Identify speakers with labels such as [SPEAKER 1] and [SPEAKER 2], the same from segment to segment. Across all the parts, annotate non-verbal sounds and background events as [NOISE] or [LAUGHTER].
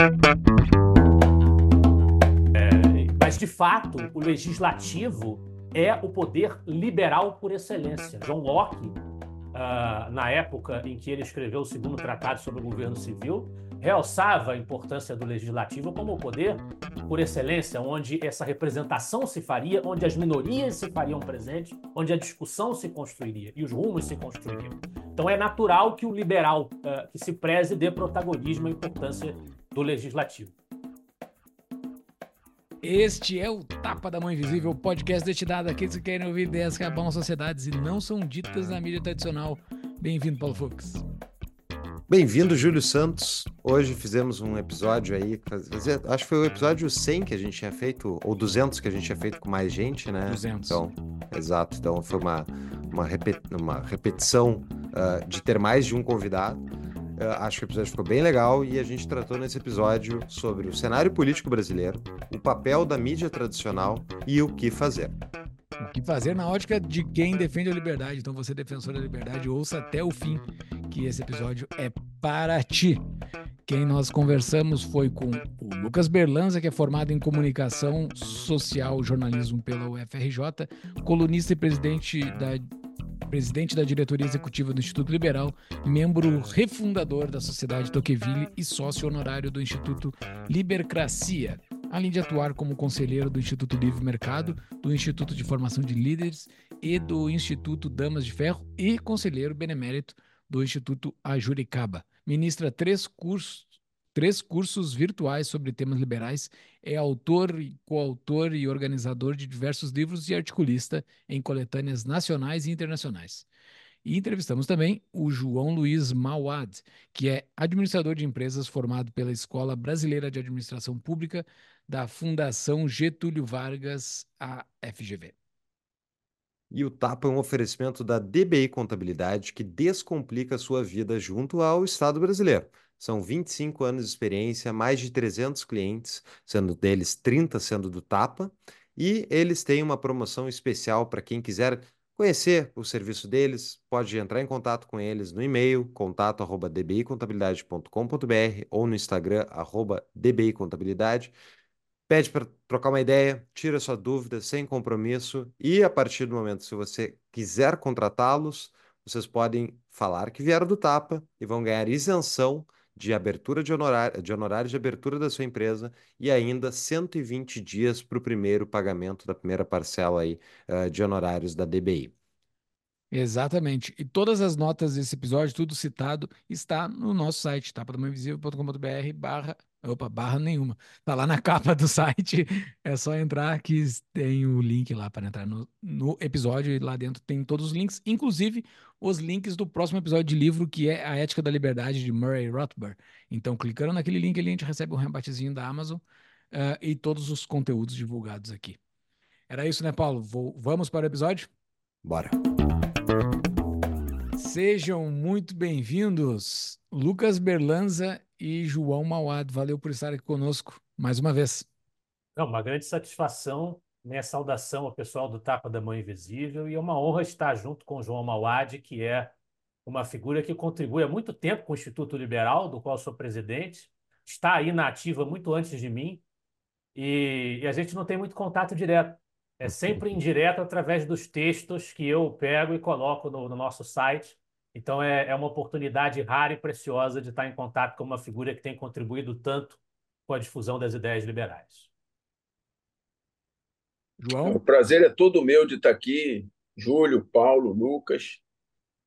[SPEAKER 1] É, mas, de fato, o legislativo é o poder liberal por excelência. John Locke, uh, na época em que ele escreveu o segundo tratado sobre o governo civil, realçava a importância do legislativo como o poder por excelência, onde essa representação se faria, onde as minorias se fariam presentes, onde a discussão se construiria e os rumos se construiriam. Então é natural que o liberal uh, que se preze dê protagonismo à importância do legislativo.
[SPEAKER 2] Este é o Tapa da Mão Invisível, podcast destinado àqueles que querem ouvir ideias que abalam sociedades e não são ditas na mídia tradicional. Bem-vindo, Paulo Fux.
[SPEAKER 3] Bem-vindo, Júlio Santos. Hoje fizemos um episódio aí, acho que foi o episódio 100 que a gente tinha feito, ou 200 que a gente tinha feito com mais gente, né?
[SPEAKER 2] 200.
[SPEAKER 3] Então, exato. Então foi uma, uma, repet, uma repetição uh, de ter mais de um convidado. Uh, acho que o episódio ficou bem legal e a gente tratou nesse episódio sobre o cenário político brasileiro, o papel da mídia tradicional e o que fazer.
[SPEAKER 2] O que fazer na ótica de quem defende a liberdade. Então, você, defensor da liberdade, ouça até o fim que esse episódio é para ti. Quem nós conversamos foi com o Lucas Berlanza, que é formado em comunicação social e jornalismo pela UFRJ, colunista e presidente da presidente da diretoria executiva do Instituto Liberal, membro refundador da Sociedade Tocqueville e sócio honorário do Instituto Libercracia, além de atuar como conselheiro do Instituto Livre Mercado, do Instituto de Formação de Líderes e do Instituto Damas de Ferro e conselheiro benemérito do Instituto Ajuricaba. Ministra três cursos, três cursos virtuais sobre temas liberais, é autor, coautor e organizador de diversos livros e articulista em coletâneas nacionais e internacionais. E entrevistamos também o João Luiz Mauad, que é administrador de empresas formado pela Escola Brasileira de Administração Pública da Fundação Getúlio Vargas, a FGV.
[SPEAKER 3] E o Tapa é um oferecimento da DBI Contabilidade que descomplica a sua vida junto ao Estado brasileiro. São 25 anos de experiência, mais de 300 clientes, sendo deles 30 sendo do Tapa, e eles têm uma promoção especial para quem quiser conhecer o serviço deles, pode entrar em contato com eles no e-mail contato@dbicontabilidade.com.br ou no Instagram @dbicontabilidade pede para trocar uma ideia, tira sua dúvida sem compromisso e a partir do momento se você quiser contratá-los, vocês podem falar que vieram do Tapa e vão ganhar isenção de abertura de honorário, de honorário de abertura da sua empresa e ainda 120 dias para o primeiro pagamento da primeira parcela aí, uh, de honorários da DBI.
[SPEAKER 2] Exatamente. E todas as notas desse episódio, tudo citado, está no nosso site, tapadamainvisível.com.br barra Opa, barra nenhuma. Tá lá na [LAUGHS] capa do site. É só entrar que tem o link lá para entrar no, no episódio. E lá dentro tem todos os links, inclusive os links do próximo episódio de livro, que é A Ética da Liberdade, de Murray Rothbard. Então, clicando naquele link ali, a gente recebe um rebatezinho da Amazon uh, e todos os conteúdos divulgados aqui. Era isso, né, Paulo? Vou, vamos para o episódio?
[SPEAKER 3] Bora.
[SPEAKER 2] Sejam muito bem-vindos, Lucas Berlanza e João Mauad. Valeu por estar aqui conosco mais uma vez.
[SPEAKER 1] É uma grande satisfação, minha saudação ao pessoal do Tapa da Mãe Invisível e é uma honra estar junto com o João Mauad, que é uma figura que contribui há muito tempo com o Instituto Liberal, do qual sou presidente, está aí na ativa muito antes de mim e, e a gente não tem muito contato direto. É sempre indireto através dos textos que eu pego e coloco no, no nosso site. Então é, é uma oportunidade rara e preciosa de estar em contato com uma figura que tem contribuído tanto com a difusão das ideias liberais.
[SPEAKER 4] João? O prazer é todo meu de estar aqui, Júlio, Paulo, Lucas.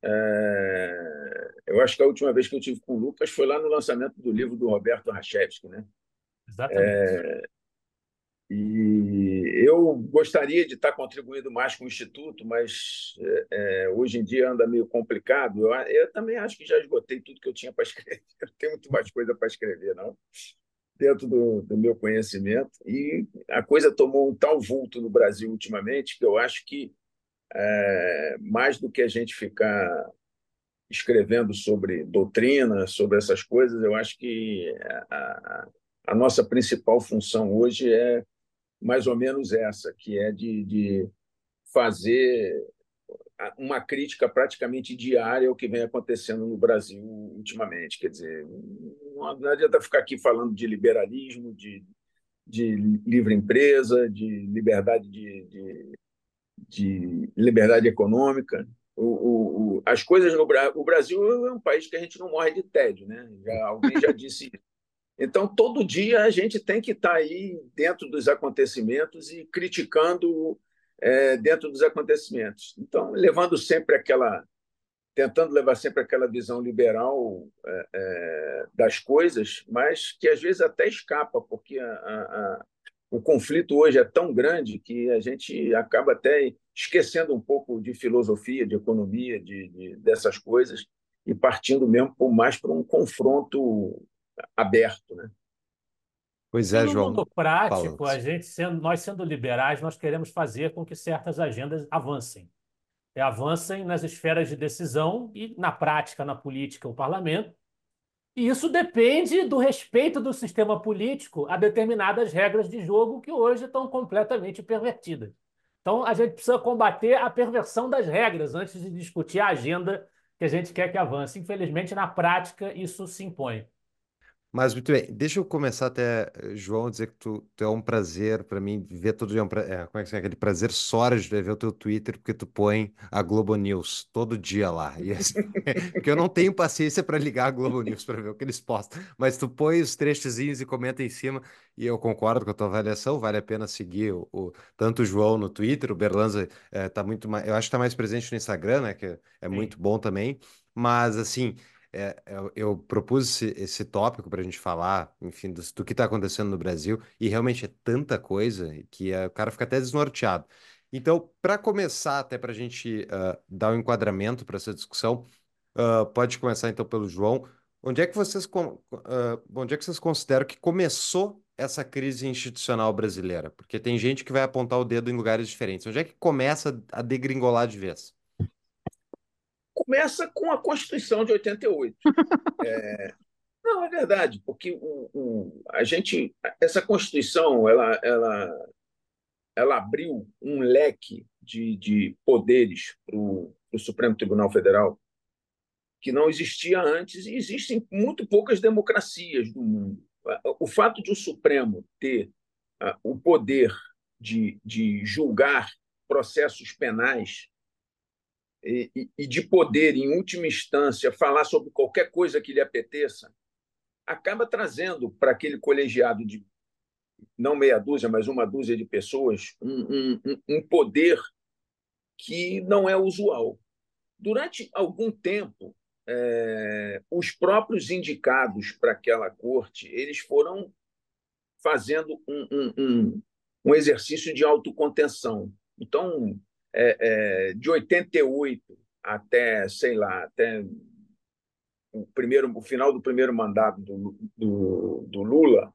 [SPEAKER 4] É... Eu acho que a última vez que eu tive com o Lucas foi lá no lançamento do livro do Roberto Rachevski, né?
[SPEAKER 1] Exatamente. É...
[SPEAKER 4] E eu gostaria de estar contribuindo mais com o Instituto, mas é, é, hoje em dia anda meio complicado. Eu, eu, também acho que já esgotei tudo que eu tinha para [LAUGHS] escrever. Não tem muito mais coisa para escrever, não, dentro do, do, meu conhecimento. E a coisa tomou um tal vulto no Brasil ultimamente que eu acho que, é, mais do que a gente ficar escrevendo sobre doutrina, sobre essas coisas, eu acho que a, a nossa principal função hoje é mais ou menos essa, que é de, de fazer uma crítica praticamente diária ao que vem acontecendo no Brasil ultimamente. Quer dizer, não adianta ficar aqui falando de liberalismo, de, de livre empresa, de liberdade de, de, de liberdade econômica. O, o, o, as coisas no o Brasil é um país que a gente não morre de tédio, né? Já, alguém já disse. Então, todo dia a gente tem que estar aí dentro dos acontecimentos e criticando é, dentro dos acontecimentos. Então, levando sempre aquela, tentando levar sempre aquela visão liberal é, é, das coisas, mas que às vezes até escapa, porque a, a, o conflito hoje é tão grande que a gente acaba até esquecendo um pouco de filosofia, de economia, de, de dessas coisas e partindo mesmo mais para um confronto aberto, né?
[SPEAKER 3] Pois é,
[SPEAKER 1] no
[SPEAKER 3] João.
[SPEAKER 1] mundo prático, a gente sendo, nós sendo liberais, nós queremos fazer com que certas agendas avancem. E avancem nas esferas de decisão e na prática, na política, o parlamento. E isso depende do respeito do sistema político a determinadas regras de jogo que hoje estão completamente pervertidas. Então, a gente precisa combater a perversão das regras antes de discutir a agenda que a gente quer que avance. Infelizmente, na prática, isso se impõe.
[SPEAKER 3] Mas muito bem, deixa eu começar até, eh, João, dizer que tu, tu é um prazer para mim ver todo dia, um pra- é, como é que é aquele prazer sórdido de ver o teu Twitter, porque tu põe a Globo News todo dia lá. E assim, [LAUGHS] porque eu não tenho paciência para ligar a Globo News para ver o que eles postam, mas tu põe os trechozinhos e comenta em cima, e eu concordo com a tua avaliação, vale a pena seguir o, o- tanto o João no Twitter, o Berlanza é, tá muito mais, eu acho que tá mais presente no Instagram, né, que é, é muito bom também, mas assim é, eu, eu propus esse, esse tópico para a gente falar, enfim, do, do que está acontecendo no Brasil, e realmente é tanta coisa que é, o cara fica até desnorteado. Então, para começar, até para a gente uh, dar um enquadramento para essa discussão, uh, pode começar então pelo João. Onde é que vocês, onde é que vocês consideram que começou essa crise institucional brasileira? Porque tem gente que vai apontar o dedo em lugares diferentes. Onde é que começa a degringolar de vez?
[SPEAKER 4] Começa com a Constituição de 88. [LAUGHS] é, não, é verdade, porque a gente, essa Constituição, ela, ela, ela abriu um leque de, de poderes para o Supremo Tribunal Federal que não existia antes e existem muito poucas democracias do mundo. O fato de o Supremo ter uh, o poder de, de julgar processos penais e, e, de poder, em última instância, falar sobre qualquer coisa que lhe apeteça, acaba trazendo para aquele colegiado de não meia dúzia, mas uma dúzia de pessoas, um, um, um poder que não é usual. Durante algum tempo, é, os próprios indicados para aquela corte eles foram fazendo um, um, um exercício de autocontenção. Então, é, é, de 88 até, sei lá, até o, primeiro, o final do primeiro mandato do, do, do Lula,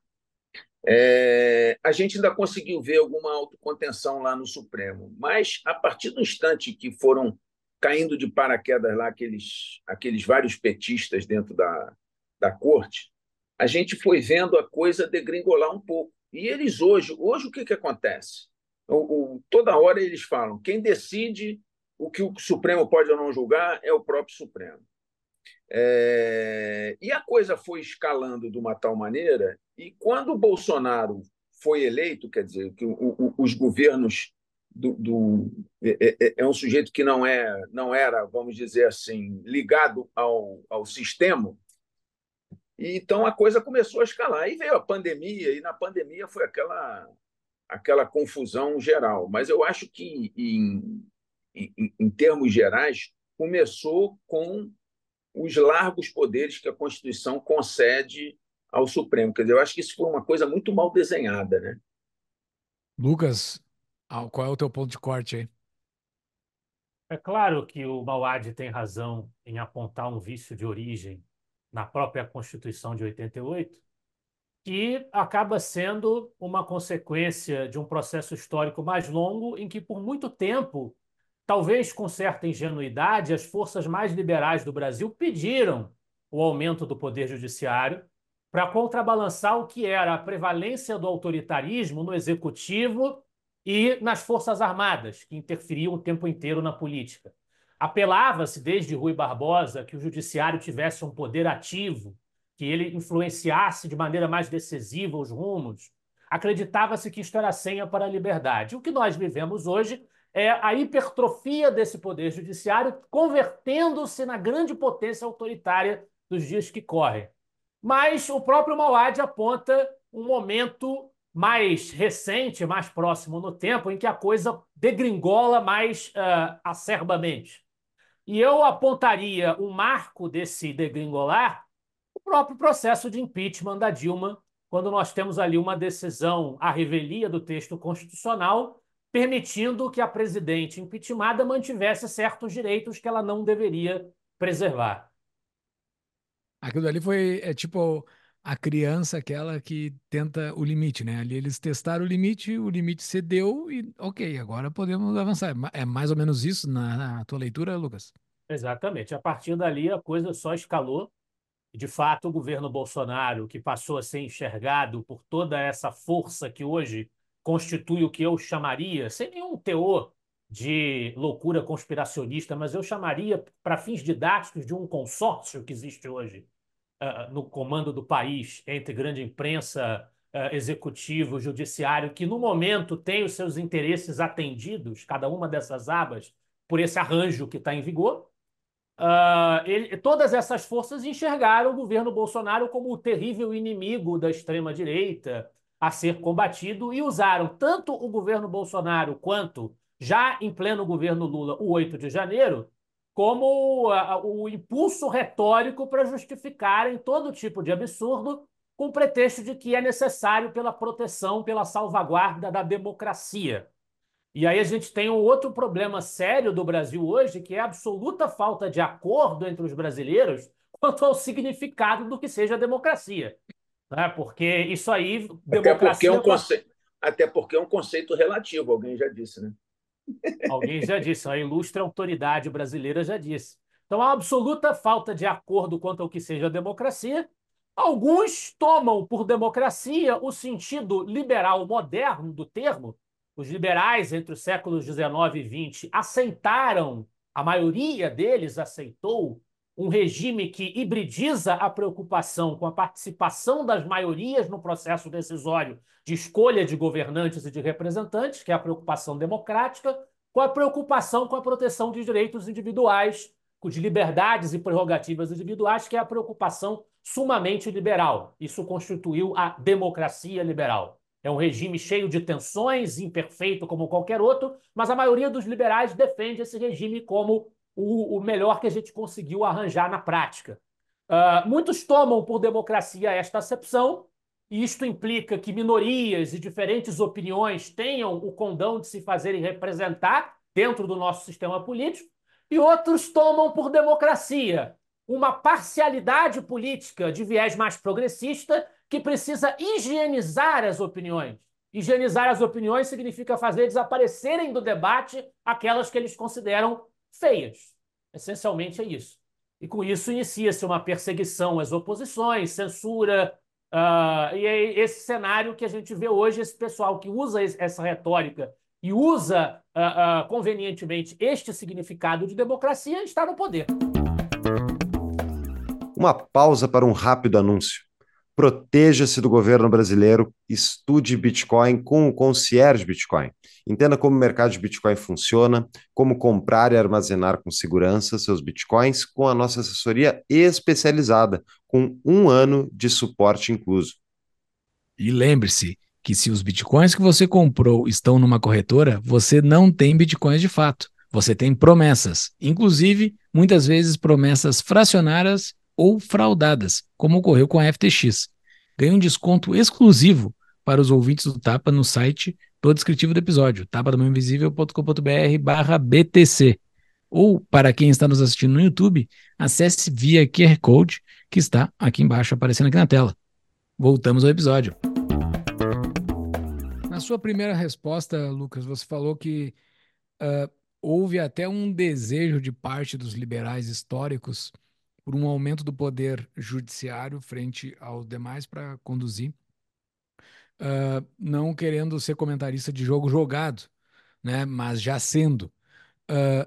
[SPEAKER 4] é, a gente ainda conseguiu ver alguma autocontenção lá no Supremo. Mas, a partir do instante que foram caindo de paraquedas lá aqueles, aqueles vários petistas dentro da, da corte, a gente foi vendo a coisa degringolar um pouco. E eles hoje, hoje o que, que acontece? O, o, toda hora eles falam: quem decide o que o Supremo pode ou não julgar é o próprio Supremo. É, e a coisa foi escalando de uma tal maneira, e quando o Bolsonaro foi eleito, quer dizer, que o, os governos do, do é, é, é, um sujeito que não é não era, vamos dizer assim, ligado ao, ao sistema. E então a coisa começou a escalar. Aí veio a pandemia, e na pandemia foi aquela aquela confusão geral. Mas eu acho que, em, em, em termos gerais, começou com os largos poderes que a Constituição concede ao Supremo. Quer dizer, eu acho que isso foi uma coisa muito mal desenhada, né?
[SPEAKER 2] Lucas, qual é o teu ponto de corte aí?
[SPEAKER 1] É claro que o Mauad tem razão em apontar um vício de origem na própria Constituição de 88, que acaba sendo uma consequência de um processo histórico mais longo, em que, por muito tempo, talvez com certa ingenuidade, as forças mais liberais do Brasil pediram o aumento do poder judiciário para contrabalançar o que era a prevalência do autoritarismo no executivo e nas forças armadas, que interferiam o tempo inteiro na política. Apelava-se desde Rui Barbosa que o judiciário tivesse um poder ativo, que ele influenciasse de maneira mais decisiva os rumos. Acreditava-se que isto era senha para a liberdade. O que nós vivemos hoje é a hipertrofia desse poder judiciário, convertendo-se na grande potência autoritária dos dias que correm. Mas o próprio Mauad aponta um momento mais recente, mais próximo no tempo, em que a coisa degringola mais uh, acerbamente. E eu apontaria um marco desse degringolar o próprio processo de impeachment da Dilma, quando nós temos ali uma decisão à revelia do texto constitucional, permitindo que a presidente impeachmentada mantivesse certos direitos que ela não deveria preservar.
[SPEAKER 2] Aquilo ali foi é, tipo a criança aquela que tenta o limite, né? Ali eles testaram o limite, o limite cedeu e ok, agora podemos avançar. É mais ou menos isso na, na tua leitura, Lucas?
[SPEAKER 1] Exatamente. A partir dali a coisa só escalou. De fato, o governo Bolsonaro, que passou a ser enxergado por toda essa força que hoje constitui o que eu chamaria, sem nenhum teor de loucura conspiracionista, mas eu chamaria, para fins didáticos, de um consórcio que existe hoje uh, no comando do país, entre grande imprensa, uh, executivo, judiciário, que no momento tem os seus interesses atendidos, cada uma dessas abas, por esse arranjo que está em vigor. Uh, ele, todas essas forças enxergaram o governo Bolsonaro como o terrível inimigo da extrema-direita a ser combatido e usaram tanto o governo Bolsonaro quanto, já em pleno governo Lula, o 8 de janeiro, como uh, o impulso retórico para justificarem todo tipo de absurdo com o pretexto de que é necessário pela proteção, pela salvaguarda da democracia. E aí a gente tem um outro problema sério do Brasil hoje, que é a absoluta falta de acordo entre os brasileiros quanto ao significado do que seja democracia. Né? Porque isso aí.
[SPEAKER 4] Até porque, é um conceito, até porque é um conceito relativo, alguém já disse, né?
[SPEAKER 1] Alguém já disse, a ilustre autoridade brasileira já disse. Então, há absoluta falta de acordo quanto ao que seja democracia. Alguns tomam por democracia o sentido liberal moderno do termo, os liberais entre os séculos XIX e XX aceitaram, a maioria deles aceitou, um regime que hibridiza a preocupação com a participação das maiorias no processo decisório de escolha de governantes e de representantes, que é a preocupação democrática, com a preocupação com a proteção de direitos individuais, de liberdades e prerrogativas individuais, que é a preocupação sumamente liberal. Isso constituiu a democracia liberal. É um regime cheio de tensões, imperfeito como qualquer outro, mas a maioria dos liberais defende esse regime como o, o melhor que a gente conseguiu arranjar na prática. Uh, muitos tomam por democracia esta acepção, e isto implica que minorias e diferentes opiniões tenham o condão de se fazerem representar dentro do nosso sistema político, e outros tomam por democracia uma parcialidade política de viés mais progressista que precisa higienizar as opiniões. Higienizar as opiniões significa fazer desaparecerem do debate aquelas que eles consideram feias. Essencialmente é isso. E com isso inicia-se uma perseguição às oposições, censura. Uh, e é esse cenário que a gente vê hoje, esse pessoal que usa essa retórica e usa uh, uh, convenientemente este significado de democracia está no poder.
[SPEAKER 3] Uma pausa para um rápido anúncio. Proteja-se do governo brasileiro, estude Bitcoin com o concierge Bitcoin. Entenda como o mercado de Bitcoin funciona, como comprar e armazenar com segurança seus Bitcoins com a nossa assessoria especializada, com um ano de suporte incluso.
[SPEAKER 2] E lembre-se que se os Bitcoins que você comprou estão numa corretora, você não tem Bitcoins de fato. Você tem promessas, inclusive muitas vezes promessas fracionárias ou fraudadas, como ocorreu com a FTX. Ganhe um desconto exclusivo para os ouvintes do Tapa no site do descritivo do episódio, tapadamãoinvisível.com.br barra BTC. Ou, para quem está nos assistindo no YouTube, acesse via QR Code que está aqui embaixo aparecendo aqui na tela. Voltamos ao episódio. Na sua primeira resposta, Lucas, você falou que uh, houve até um desejo de parte dos liberais históricos por um aumento do poder judiciário frente aos demais para conduzir, uh, não querendo ser comentarista de jogo jogado, né, mas já sendo. Uh,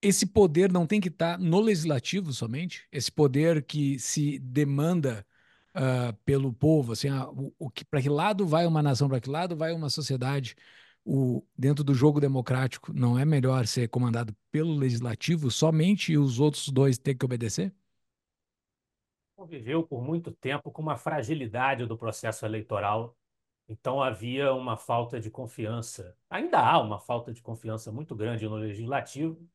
[SPEAKER 2] esse poder não tem que estar no legislativo somente? Esse poder que se demanda uh, pelo povo, assim, o, o que, para que lado vai uma nação, para que lado vai uma sociedade? O, dentro do jogo democrático, não é melhor ser comandado pelo legislativo somente e os outros dois ter que obedecer?
[SPEAKER 1] Conviveu por muito tempo com uma fragilidade do processo eleitoral então havia uma falta de confiança. Ainda há uma falta de confiança muito grande no legislativo.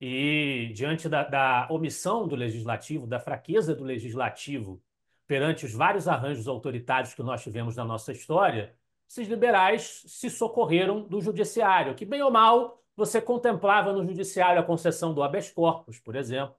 [SPEAKER 1] E diante da, da omissão do legislativo, da fraqueza do legislativo perante os vários arranjos autoritários que nós tivemos na nossa história, esses liberais se socorreram do judiciário, que bem ou mal você contemplava no judiciário a concessão do habeas corpus, por exemplo,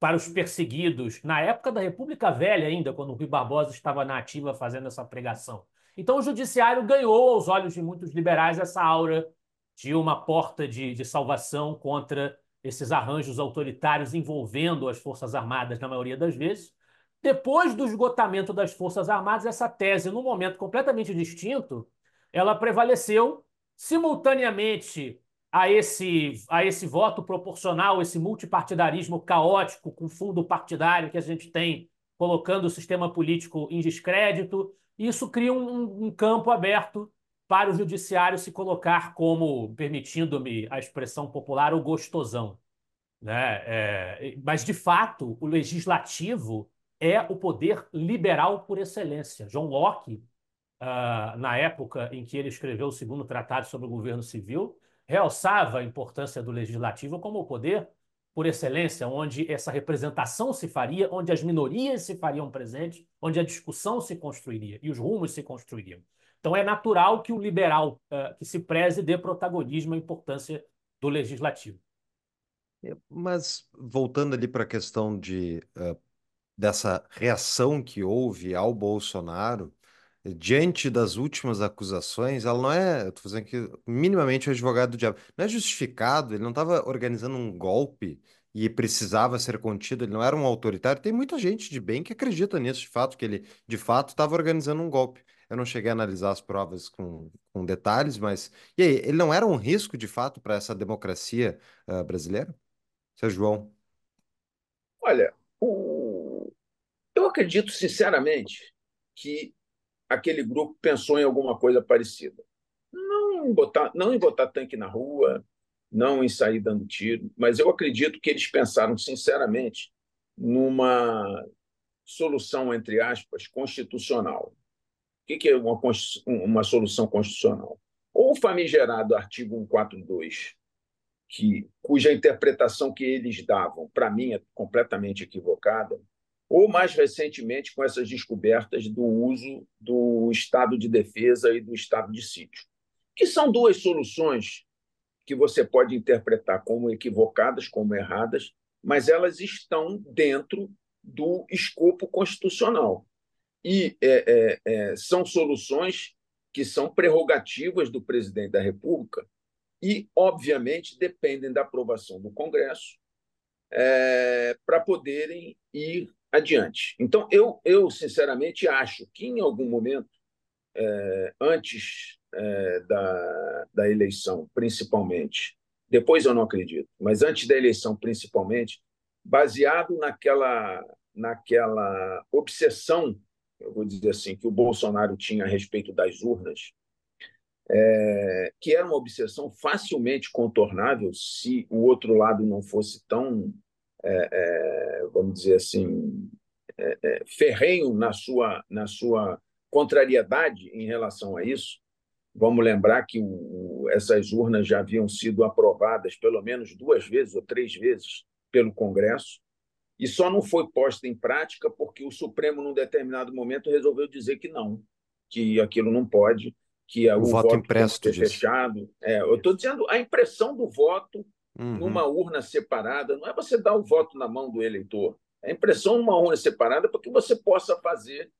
[SPEAKER 1] para os perseguidos, na época da República Velha ainda, quando o Rui Barbosa estava na ativa fazendo essa pregação. Então, o judiciário ganhou, aos olhos de muitos liberais, essa aura de uma porta de, de salvação contra esses arranjos autoritários envolvendo as Forças Armadas, na maioria das vezes. Depois do esgotamento das Forças Armadas, essa tese, num momento completamente distinto, ela prevaleceu simultaneamente a esse, a esse voto proporcional, esse multipartidarismo caótico com fundo partidário que a gente tem, colocando o sistema político em descrédito, isso cria um, um campo aberto para o judiciário se colocar como, permitindo-me a expressão popular, o gostosão. Né? É, mas, de fato, o legislativo é o poder liberal por excelência. John Locke, uh, na época em que ele escreveu o segundo tratado sobre o governo civil, realçava a importância do legislativo como o poder por excelência, onde essa representação se faria, onde as minorias se fariam presentes, onde a discussão se construiria e os rumos se construiriam. Então é natural que o liberal uh, que se preze dê protagonismo à importância do legislativo.
[SPEAKER 3] É, mas voltando ali para a questão de uh, dessa reação que houve ao Bolsonaro, diante das últimas acusações, ela não é, eu tô fazendo aqui minimamente o advogado do diabo, não é justificado, ele não estava organizando um golpe e precisava ser contido, ele não era um autoritário. Tem muita gente de bem que acredita nisso, de fato, que ele de fato estava organizando um golpe. Eu não cheguei a analisar as provas com, com detalhes, mas. E aí, ele não era um risco, de fato, para essa democracia uh, brasileira? Seu João.
[SPEAKER 4] Olha, o... eu acredito sinceramente que aquele grupo pensou em alguma coisa parecida. Não em botar, não em botar tanque na rua, não em sair dando tiro, mas eu acredito que eles pensaram sinceramente numa solução, entre aspas, constitucional. O que é uma, uma solução constitucional? Ou o famigerado artigo 142, que, cuja interpretação que eles davam, para mim, é completamente equivocada, ou mais recentemente com essas descobertas do uso do estado de defesa e do estado de sítio, que são duas soluções que você pode interpretar como equivocadas, como erradas, mas elas estão dentro do escopo constitucional. E é, é, é, são soluções que são prerrogativas do presidente da República e, obviamente, dependem da aprovação do Congresso é, para poderem ir adiante. Então, eu, eu sinceramente acho que, em algum momento, é, antes é, da, da eleição, principalmente, depois eu não acredito, mas antes da eleição, principalmente, baseado naquela, naquela obsessão, eu vou dizer assim, que o Bolsonaro tinha a respeito das urnas, é, que era uma obsessão facilmente contornável se o outro lado não fosse tão é, é, vamos dizer assim, é, é, ferrenho na sua, na sua contrariedade em relação a isso. Vamos lembrar que o, essas urnas já haviam sido aprovadas pelo menos duas vezes ou três vezes pelo Congresso e só não foi posta em prática porque o Supremo, num determinado momento, resolveu dizer que não, que aquilo não pode, que o, o voto, voto impresso fechado. É, eu estou dizendo a impressão do voto uhum. numa urna separada. Não é você dar o voto na mão do eleitor. É impressão numa urna separada para que você possa fazer,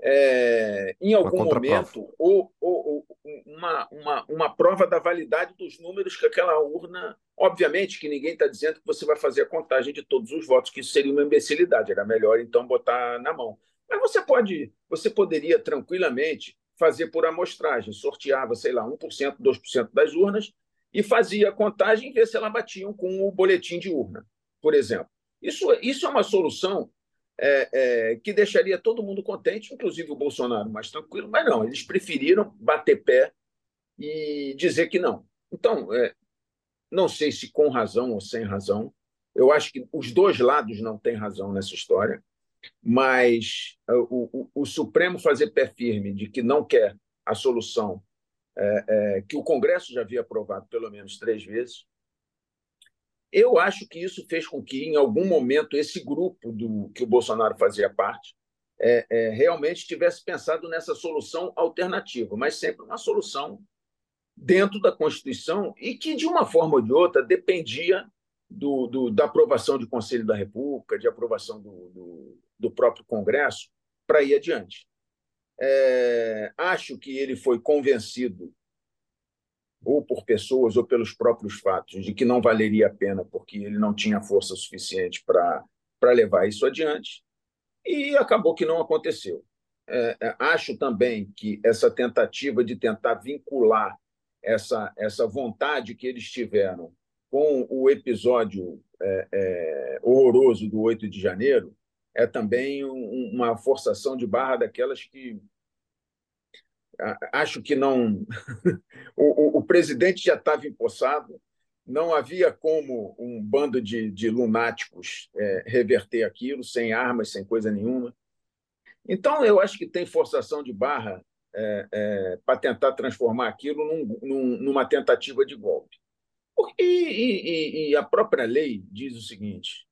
[SPEAKER 4] é, em algum momento, ou, ou, ou, uma, uma, uma prova da validade dos números que aquela urna. Obviamente que ninguém está dizendo que você vai fazer a contagem de todos os votos, que isso seria uma imbecilidade. Era melhor, então, botar na mão. Mas você pode, você poderia tranquilamente fazer por amostragem, sorteava, sei lá, 1%, 2% das urnas e fazia a contagem e ver se elas batiam com o boletim de urna, por exemplo. Isso, isso é uma solução é, é, que deixaria todo mundo contente, inclusive o Bolsonaro mais tranquilo, mas não, eles preferiram bater pé e dizer que não. Então, é, não sei se com razão ou sem razão, eu acho que os dois lados não têm razão nessa história, mas é, o, o, o Supremo fazer pé firme de que não quer a solução é, é, que o Congresso já havia aprovado pelo menos três vezes, eu acho que isso fez com que, em algum momento, esse grupo do que o Bolsonaro fazia parte é, é, realmente tivesse pensado nessa solução alternativa, mas sempre uma solução dentro da Constituição e que, de uma forma ou de outra, dependia do, do, da aprovação do Conselho da República, de aprovação do, do, do próprio Congresso, para ir adiante. É, acho que ele foi convencido ou por pessoas ou pelos próprios fatos, de que não valeria a pena porque ele não tinha força suficiente para levar isso adiante, e acabou que não aconteceu. É, é, acho também que essa tentativa de tentar vincular essa, essa vontade que eles tiveram com o episódio é, é, horroroso do 8 de janeiro é também um, uma forçação de barra daquelas que acho que não. [LAUGHS] o, o, o, presidente já estava empossado, não havia como um bando de, de lunáticos é, reverter aquilo, sem armas, sem coisa nenhuma. Então, eu acho que tem forçação de barra é, é, para tentar transformar aquilo num, num, numa tentativa de golpe. E, e, e, a própria lei diz o seguinte: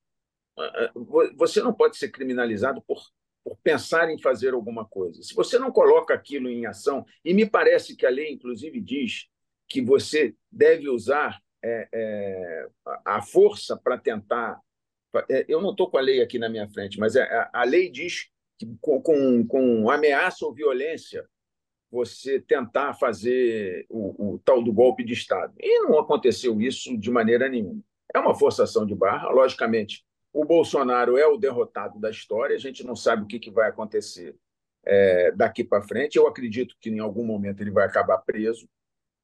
[SPEAKER 4] você não pode ser criminalizado por por pensar em fazer alguma coisa. Se você não coloca aquilo em ação, e me parece que a lei, inclusive, diz que você deve usar é, é, a força para tentar. É, eu não estou com a lei aqui na minha frente, mas é, a, lei diz que com, com, com, ameaça ou violência você tentar fazer o, o tal do golpe de Estado. E não aconteceu isso de maneira nenhuma. É uma forçação de barra, logicamente o Bolsonaro é o derrotado da história, a gente não sabe o que, que vai acontecer é, daqui para frente. Eu acredito que em algum momento ele vai acabar preso,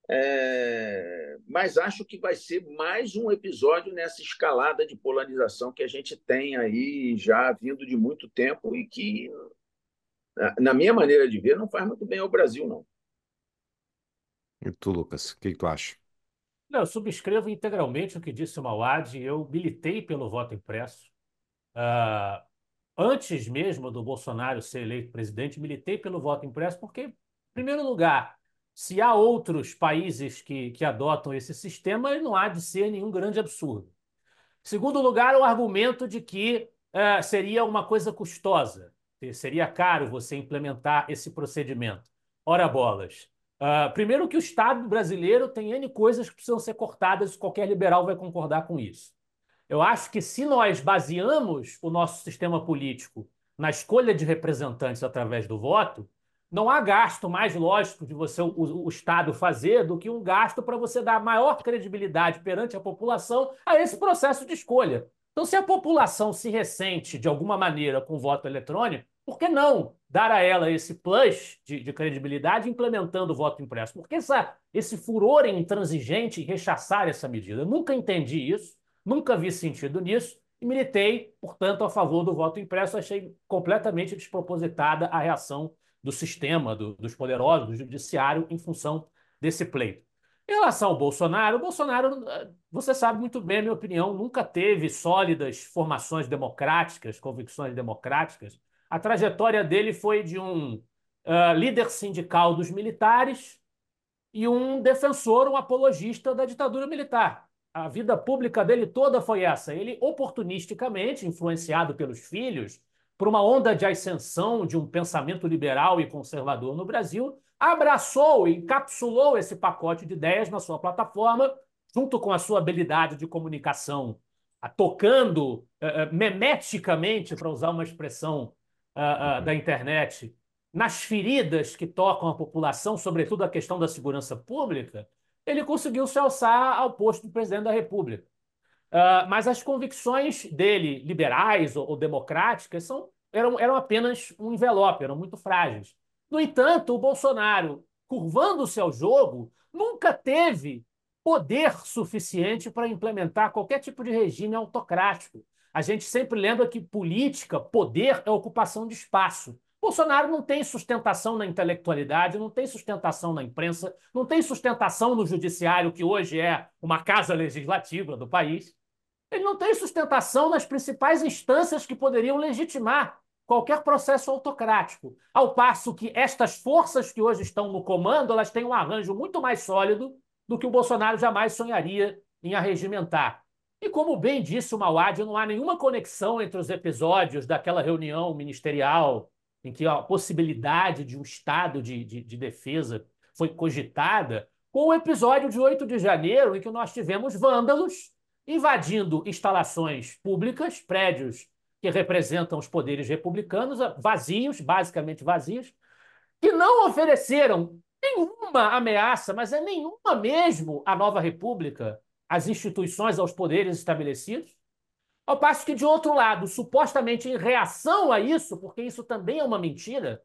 [SPEAKER 4] é, mas acho que vai ser mais um episódio nessa escalada de polarização que a gente tem aí já vindo de muito tempo e que, na minha maneira de ver, não faz muito bem ao Brasil, não.
[SPEAKER 3] E tu, Lucas, o que, que tu acha?
[SPEAKER 1] Não, eu subscrevo integralmente o que disse o Mauad. Eu militei pelo voto impresso. Uh, antes mesmo do Bolsonaro ser eleito presidente, militei pelo voto impresso, porque, em primeiro lugar, se há outros países que, que adotam esse sistema, não há de ser nenhum grande absurdo. Em segundo lugar, o argumento de que uh, seria uma coisa custosa, seria caro você implementar esse procedimento. Ora bolas. Uh, primeiro que o Estado brasileiro tem N coisas que precisam ser cortadas, qualquer liberal vai concordar com isso. Eu acho que se nós baseamos o nosso sistema político na escolha de representantes através do voto, não há gasto mais lógico de você o, o Estado fazer do que um gasto para você dar maior credibilidade perante a população a esse processo de escolha. Então, se a população se ressente de alguma maneira com o voto eletrônico, por que não dar a ela esse plus de, de credibilidade implementando o voto impresso? Por que essa, esse furor intransigente em rechaçar essa medida? Eu nunca entendi isso, nunca vi sentido nisso e militei, portanto, a favor do voto impresso. Achei completamente despropositada a reação do sistema, do, dos poderosos, do judiciário, em função desse pleito. Em relação ao Bolsonaro, o Bolsonaro, você sabe muito bem a minha opinião, nunca teve sólidas formações democráticas, convicções democráticas a trajetória dele foi de um uh, líder sindical dos militares e um defensor, um apologista da ditadura militar. A vida pública dele toda foi essa. Ele, oportunisticamente, influenciado pelos filhos, por uma onda de ascensão de um pensamento liberal e conservador no Brasil, abraçou e encapsulou esse pacote de ideias na sua plataforma, junto com a sua habilidade de comunicação, tocando uh, memeticamente, para usar uma expressão uh, uh, da internet nas feridas que tocam a população, sobretudo a questão da segurança pública, ele conseguiu se alçar ao posto do presidente da República. Uh, mas as convicções dele, liberais ou, ou democráticas, são, eram, eram apenas um envelope, eram muito frágeis. No entanto, o Bolsonaro, curvando-se ao jogo, nunca teve poder suficiente para implementar qualquer tipo de regime autocrático. A gente sempre lembra que política, poder, é ocupação de espaço. Bolsonaro não tem sustentação na intelectualidade, não tem sustentação na imprensa, não tem sustentação no judiciário, que hoje é uma casa legislativa do país. Ele não tem sustentação nas principais instâncias que poderiam legitimar qualquer processo autocrático. Ao passo que estas forças que hoje estão no comando, elas têm um arranjo muito mais sólido do que o Bolsonaro jamais sonharia em arregimentar. E como bem disse o Mauad, não há nenhuma conexão entre os episódios daquela reunião ministerial em que a possibilidade de um estado de, de, de defesa foi cogitada, com o episódio de 8 de janeiro, em que nós tivemos vândalos invadindo instalações públicas, prédios que representam os poderes republicanos, vazios, basicamente vazios, que não ofereceram nenhuma ameaça, mas é nenhuma mesmo à nova república, às instituições, aos poderes estabelecidos. Ao passo que, de outro lado, supostamente em reação a isso, porque isso também é uma mentira,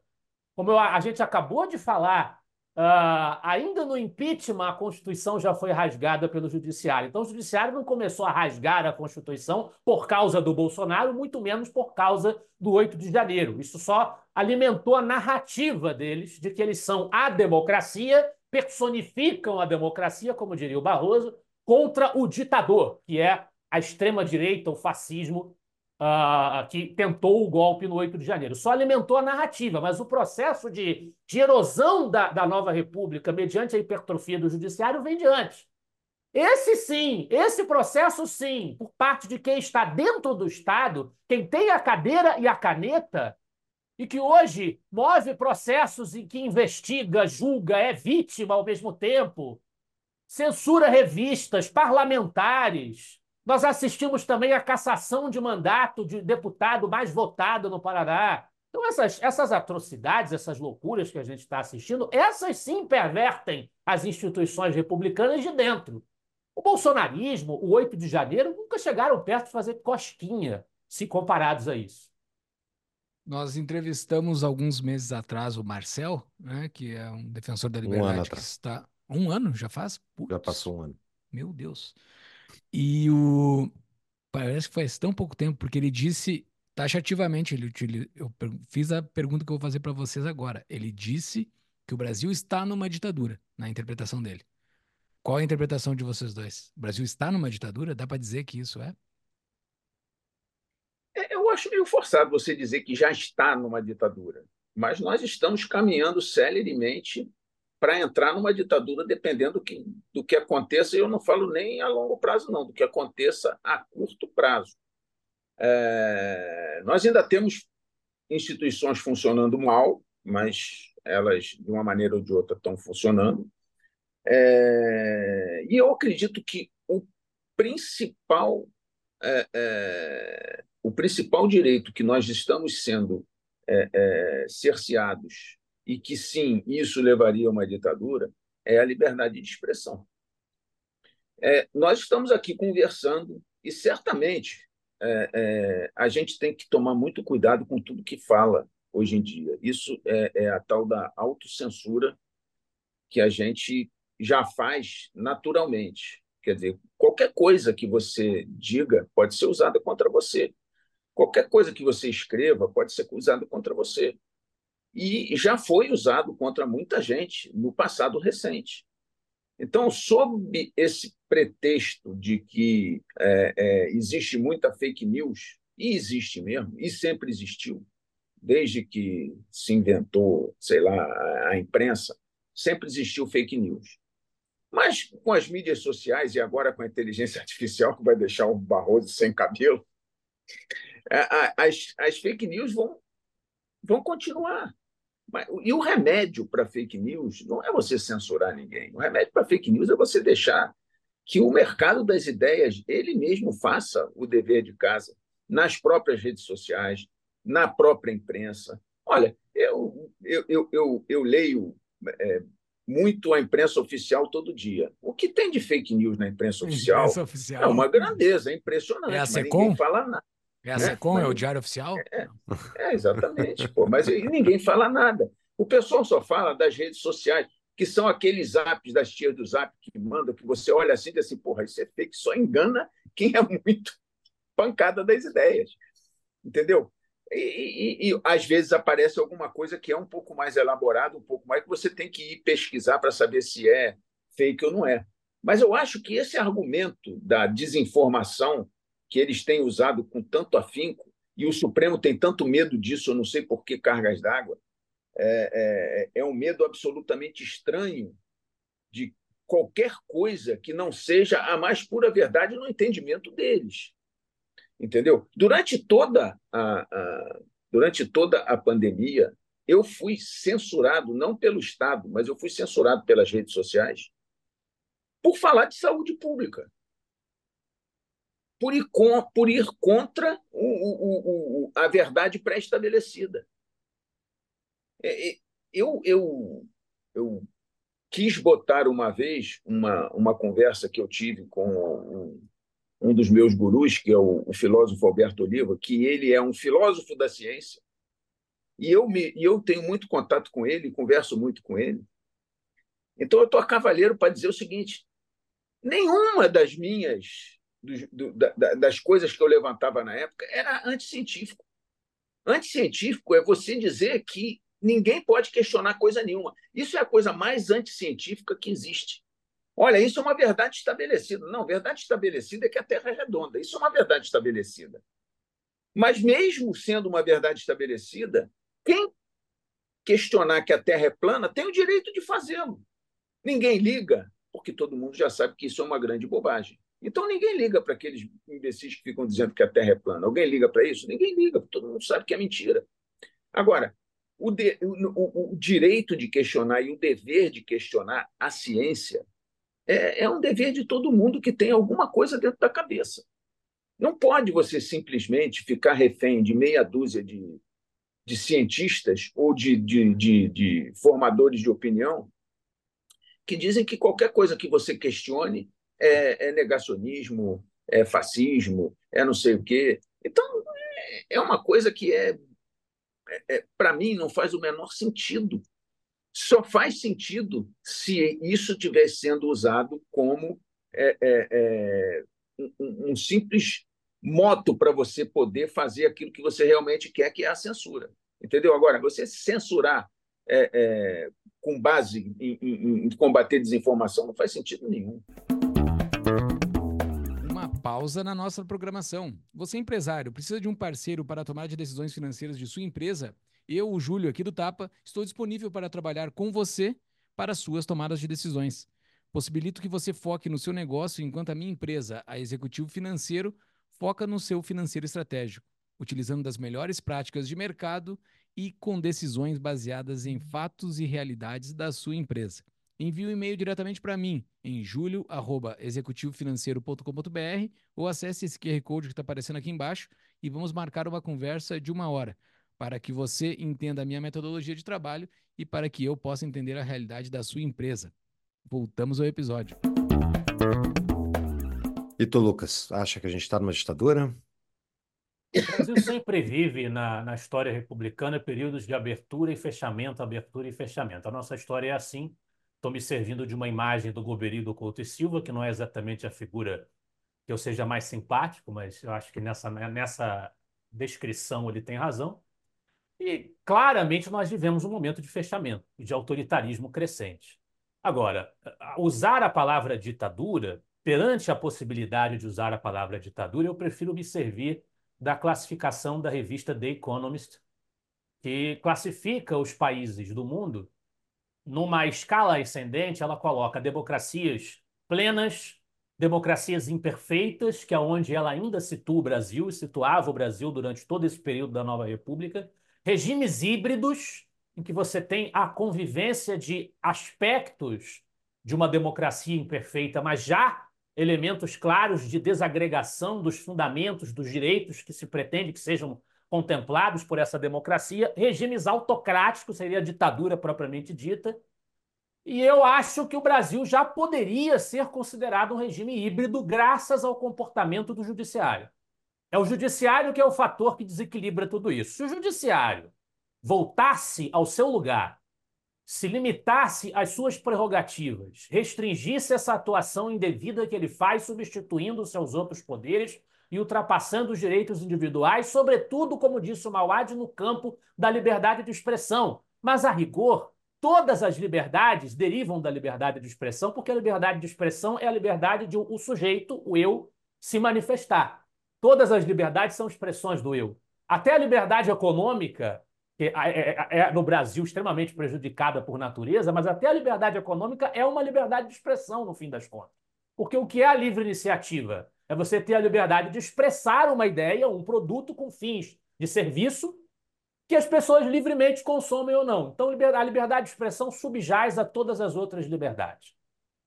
[SPEAKER 1] como a gente acabou de falar, uh, ainda no impeachment a Constituição já foi rasgada pelo Judiciário. Então, o Judiciário não começou a rasgar a Constituição por causa do Bolsonaro, muito menos por causa do 8 de janeiro. Isso só alimentou a narrativa deles de que eles são a democracia, personificam a democracia, como diria o Barroso, contra o ditador, que é a extrema-direita, o fascismo, uh, que tentou o golpe no 8 de janeiro. Só alimentou a narrativa, mas o processo de, de erosão da, da nova república, mediante a hipertrofia do judiciário, vem de antes. Esse sim, esse processo sim, por parte de quem está dentro do Estado, quem tem a cadeira e a caneta, e que hoje move processos em que investiga, julga, é vítima ao mesmo tempo, censura revistas, parlamentares, nós assistimos também à cassação de mandato de deputado mais votado no Paraná. Então, essas, essas atrocidades, essas loucuras que a gente está assistindo, essas sim pervertem as instituições republicanas de dentro. O bolsonarismo, o 8 de janeiro, nunca chegaram perto de fazer cosquinha, se comparados a isso.
[SPEAKER 2] Nós entrevistamos alguns meses atrás o Marcel, né, que é um defensor da liberdade um que está. Um ano já faz?
[SPEAKER 3] Putz. Já passou um ano.
[SPEAKER 2] Meu Deus. E o. Parece que faz tão pouco tempo, porque ele disse taxativamente, ele, ele, eu fiz a pergunta que eu vou fazer para vocês agora. Ele disse que o Brasil está numa ditadura, na interpretação dele. Qual a interpretação de vocês dois? O Brasil está numa ditadura? Dá para dizer que isso é?
[SPEAKER 4] é? Eu acho meio forçado você dizer que já está numa ditadura, mas nós estamos caminhando celeremente para entrar numa ditadura, dependendo do que, do que aconteça, e eu não falo nem a longo prazo, não, do que aconteça a curto prazo. É, nós ainda temos instituições funcionando mal, mas elas, de uma maneira ou de outra, estão funcionando. É, e eu acredito que o principal, é, é o principal direito que nós estamos sendo é, é, cerceados e que sim, isso levaria a uma ditadura, é a liberdade de expressão. É, nós estamos aqui conversando e certamente é, é, a gente tem que tomar muito cuidado com tudo que fala hoje em dia. Isso é, é a tal da autocensura que a gente já faz naturalmente. Quer dizer, qualquer coisa que você diga pode ser usada contra você. Qualquer coisa que você escreva pode ser usada contra você e já foi usado contra muita gente no passado recente. Então, sob esse pretexto de que é, é, existe muita fake news, e existe mesmo, e sempre existiu, desde que se inventou, sei lá, a imprensa, sempre existiu fake news. Mas com as mídias sociais e agora com a inteligência [LAUGHS] artificial, que vai deixar o Barroso sem cabelo, as, as fake news vão, vão continuar. E o remédio para fake news não é você censurar ninguém. O remédio para fake news é você deixar que o mercado das ideias ele mesmo faça o dever de casa nas próprias redes sociais, na própria imprensa. Olha, eu, eu, eu, eu, eu leio é, muito a imprensa oficial todo dia. O que tem de fake news na imprensa oficial, imprensa oficial. é uma grandeza, é impressionante. É
[SPEAKER 2] mas ninguém fala nada. É a né? SECOM, é o Diário Oficial?
[SPEAKER 4] É, é exatamente. pô, mas ninguém fala nada. O pessoal só fala das redes sociais. que são aqueles apps das tias do Zap que mandam, que você olha assim e diz assim, porra, isso é fake, só engana quem é muito pancada das ideias. Entendeu? E, e, e, às vezes aparece alguma coisa que é um pouco mais elaborada, um pouco mais, que você tem que ir pesquisar para saber se é fake ou não é. Mas eu acho que esse argumento da desinformação que eles têm usado com tanto afinco, e o Supremo tem tanto medo disso, eu não sei por que cargas d'água, é, é, é um medo absolutamente estranho de qualquer coisa que não seja a mais pura verdade no entendimento deles entendeu? Durante toda a, a, durante toda a pandemia, eu fui censurado não pelo Estado, mas eu fui censurado pelas redes sociais por falar de saúde pública, por ir, com, por ir contra o, o, o, a verdade pré-estabelecida. É, é, eu, eu, eu quis botar uma vez uma, uma conversa que eu tive com um, um dos meus gurus, que é o, o filósofo Alberto Oliva, que ele é um filósofo da ciência, e eu, me, e eu tenho muito contato com ele, converso muito com ele. Então, eu estou a cavaleiro para dizer o seguinte: nenhuma das minhas, do, do, da, das coisas que eu levantava na época, era anticientífico. Anticientífico é você dizer que ninguém pode questionar coisa nenhuma. Isso é a coisa mais anticientífica que existe. Olha, isso é uma verdade estabelecida. Não, verdade estabelecida é que a Terra é redonda. Isso é uma verdade estabelecida. Mas, mesmo sendo uma verdade estabelecida, quem questionar que a Terra é plana tem o direito de fazê-lo. Ninguém liga, porque todo mundo já sabe que isso é uma grande bobagem. Então, ninguém liga para aqueles imbecis que ficam dizendo que a Terra é plana. Alguém liga para isso? Ninguém liga, todo mundo sabe que é mentira. Agora, o, de, o, o, direito de questionar e o dever de questionar a ciência é, é um dever de todo mundo que tem alguma coisa dentro da cabeça. Não pode você simplesmente ficar refém de meia dúzia de, de cientistas ou de, de, de, de formadores de opinião que dizem que qualquer coisa que você questione é, é, negacionismo, é fascismo, é não sei o quê. Então, é, é uma coisa que é, é, é para mim, não faz o menor sentido só faz sentido se isso estiver sendo usado como é, é, é, um, um, simples moto para você poder fazer aquilo que você realmente quer, que é a censura. Entendeu? Agora, você censurar com base em, em, em combater desinformação não faz sentido nenhum
[SPEAKER 2] pausa na nossa programação. Você, empresário, precisa de um parceiro para tomar de decisões financeiras de sua empresa? Eu, o Júlio, aqui do Tapa, estou disponível para trabalhar com você para suas tomadas de decisões. Possibilito que você foque no seu negócio enquanto a minha empresa, a Executivo Financeiro, foca no seu financeiro estratégico, utilizando das melhores práticas de mercado e com decisões baseadas em fatos e realidades da sua empresa. Envie um e-mail diretamente para mim em julio@executivofinanceiro.com.br ou acesse esse QR Code que está aparecendo aqui embaixo e vamos marcar uma conversa de uma hora para que você entenda a minha metodologia de trabalho e para que eu possa entender a realidade da sua empresa. Voltamos ao episódio.
[SPEAKER 3] E tu, Lucas, acha que a gente está numa ditadura?
[SPEAKER 1] O Brasil sempre vive na, na história republicana períodos de abertura e fechamento, abertura e fechamento. A nossa história é assim. Estou me servindo de uma imagem do Goberido Couto e Silva, que não é exatamente a figura que eu seja mais simpático, mas eu acho que nessa, nessa descrição ele tem razão. E claramente nós vivemos um momento de fechamento e de autoritarismo crescente. Agora, usar a palavra ditadura, perante a possibilidade de usar a palavra ditadura, eu prefiro me servir da classificação da revista The Economist, que classifica os países do mundo numa escala ascendente, ela coloca democracias plenas, democracias imperfeitas, que é onde ela ainda situa o Brasil e situava o Brasil durante todo esse período da Nova República, regimes híbridos, em que você tem a convivência de aspectos de uma democracia imperfeita, mas já elementos claros de desagregação dos fundamentos dos direitos que se pretende que sejam contemplados por essa democracia, regimes autocráticos, seria a ditadura propriamente dita. E eu acho que o Brasil já poderia ser considerado um regime híbrido graças ao comportamento do judiciário. É o judiciário que é o fator que desequilibra tudo isso. Se o judiciário voltasse ao seu lugar, se limitasse às suas prerrogativas, restringisse essa atuação indevida que ele faz, substituindo seus outros poderes e ultrapassando os direitos individuais, sobretudo, como disse o Mauad, no campo da liberdade de expressão. Mas, a rigor, todas as liberdades derivam da liberdade de expressão, porque a liberdade de expressão é a liberdade de o sujeito, o eu, se manifestar. Todas as liberdades são expressões do eu. Até a liberdade econômica, que é, é, é, é no Brasil extremamente prejudicada por natureza, mas até a liberdade econômica é uma liberdade de expressão, no fim das contas. Porque o que é a livre iniciativa? É você ter a liberdade de expressar uma ideia, um produto com fins de serviço que as pessoas livremente consomem ou não. Então, a liberdade de expressão subjaz a todas as outras liberdades.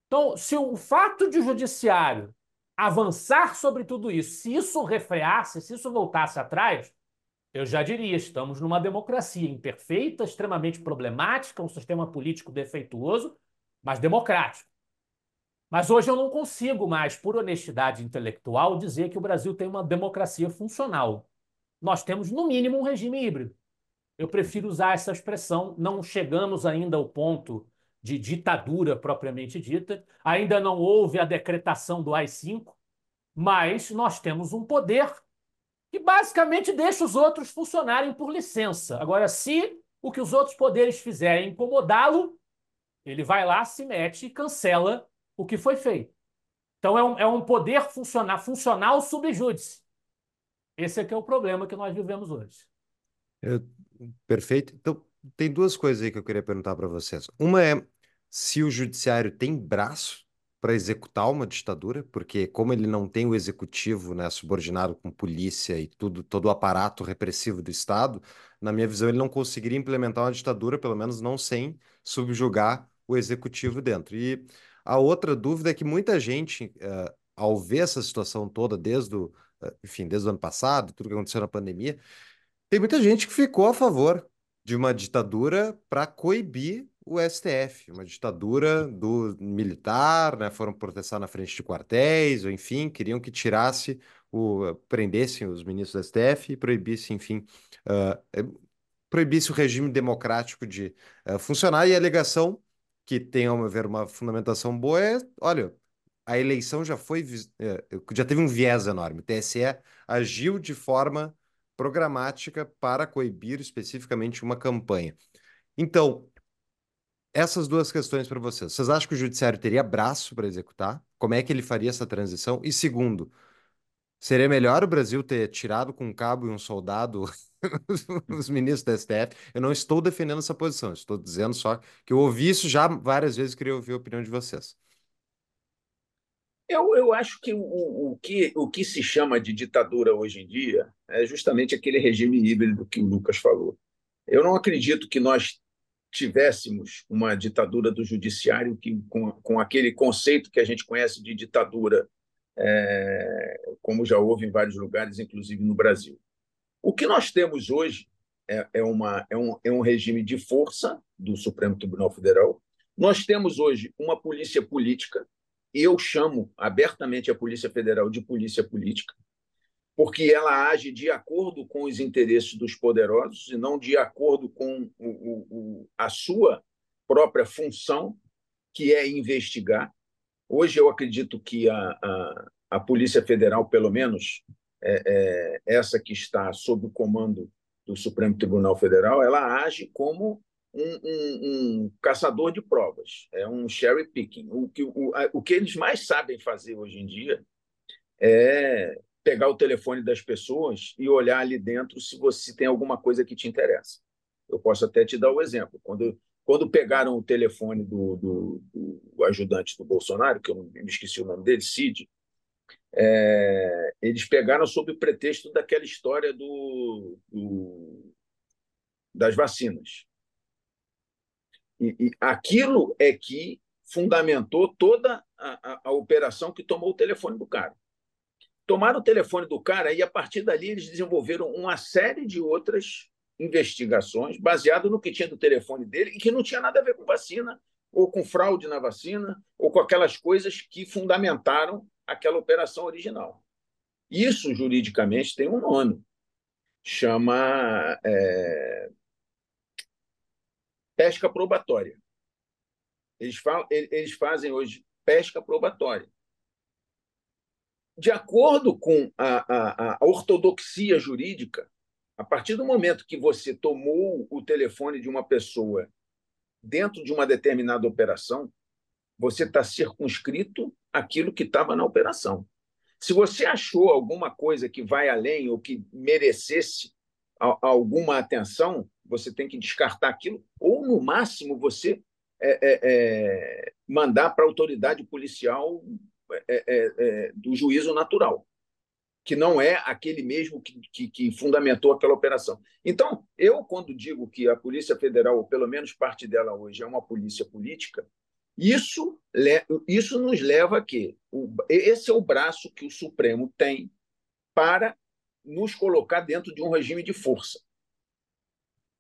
[SPEAKER 1] Então, se o fato de o judiciário avançar sobre tudo isso, se isso refreasse, se isso voltasse atrás, eu já diria, estamos numa democracia imperfeita, extremamente problemática, um sistema político defeituoso, mas democrático. Mas hoje eu não consigo mais, por honestidade intelectual, dizer que o Brasil tem uma democracia funcional. Nós temos, no mínimo, um regime híbrido. Eu prefiro usar essa expressão. Não chegamos ainda ao ponto de ditadura propriamente dita, ainda não houve a decretação do AI-5, mas nós temos um poder que basicamente deixa os outros funcionarem por licença. Agora, se o que os outros poderes fizerem incomodá-lo, ele vai lá, se mete e cancela o que foi feito. Então é um, é um poder funcional, funcional subjúdice. Esse é que é o problema que nós vivemos hoje.
[SPEAKER 3] Eu, perfeito. Então, tem duas coisas aí que eu queria perguntar para vocês. Uma é se o judiciário tem braço para executar uma ditadura, porque como ele não tem o executivo, né, subordinado com polícia e tudo, todo o aparato repressivo do Estado, na minha visão ele não conseguiria implementar uma ditadura, pelo menos não sem subjugar o executivo dentro. E a outra dúvida é que muita gente, uh, ao ver essa situação toda, desde o, uh, enfim, desde o ano passado, tudo que aconteceu na pandemia, tem muita gente que ficou a favor de uma ditadura para coibir o STF, uma ditadura do militar, né? Foram protestar na frente de quartéis, ou enfim, queriam que tirasse o prendessem os ministros do STF e proibisse, enfim, uh, proibisse o regime democrático de uh, funcionar. E a alegação que tem, ao meu ver, uma fundamentação boa é, olha, a eleição já foi, é, já teve um viés enorme. O TSE agiu de forma programática para coibir especificamente uma campanha. Então, essas duas questões para vocês. Vocês acham que o judiciário teria braço para executar? Como é que ele faria essa transição? E segundo, seria melhor o Brasil ter tirado com um cabo e um soldado [LAUGHS] os ministros da STF. Eu não estou defendendo essa posição, estou dizendo só que eu ouvi isso já várias vezes, queria ouvir a opinião de vocês.
[SPEAKER 4] Eu, eu acho que o, o, que o que se chama de ditadura hoje em dia é justamente aquele regime híbrido que o Lucas falou. Eu não acredito que nós tivéssemos uma ditadura do judiciário que, com, com aquele conceito que a gente conhece de ditadura, é, como já houve em vários lugares, inclusive no Brasil. O que nós temos hoje é, é, uma, é, um, é um regime de força do Supremo Tribunal Federal. Nós temos hoje uma polícia política, e eu chamo abertamente a Polícia Federal de polícia política, porque ela age de acordo com os interesses dos poderosos e não de acordo com o, o, a sua própria função, que é investigar. Hoje eu acredito que a, a, a Polícia Federal, pelo menos, é, é, essa que está sob o comando do Supremo Tribunal Federal, ela age como um, um, um, caçador de provas, é um cherry picking. O que, o, o que eles mais sabem fazer hoje em dia é pegar o telefone das pessoas e olhar ali dentro se você tem alguma coisa que te interessa. Eu posso até te dar o um exemplo. Quando, quando pegaram o telefone do, do, do ajudante do Bolsonaro, que eu me esqueci o nome dele, Cid, é, eles pegaram sob o pretexto daquela história do, do das vacinas. E, e, aquilo é que fundamentou toda a, a, a, operação que tomou o telefone do cara. Tomaram o telefone do cara e, a partir dali, eles desenvolveram uma série de outras investigações baseado no que tinha do telefone dele e que não tinha nada a ver com vacina, ou com fraude na vacina, ou com aquelas coisas que fundamentaram aquela operação original. Isso, juridicamente, tem um nome. Chama. É... pesca probatória. Eles, falam, eles fazem hoje pesca probatória. De acordo com a, a, a ortodoxia jurídica, a partir do momento que você tomou o telefone de uma pessoa dentro de uma determinada operação, você está circunscrito àquilo que estava na operação. Se você achou alguma coisa que vai além ou que merecesse alguma atenção, você tem que descartar aquilo, ou, no máximo, você é, é, é, mandar para a autoridade policial é, é, do juízo natural, que não é aquele mesmo que, que, que, fundamentou aquela operação. Então, eu, quando digo que a Polícia Federal, ou pelo menos parte dela hoje, é uma polícia política, isso, isso nos leva a quê? Esse é o braço que o Supremo tem para nos colocar dentro de um regime de força.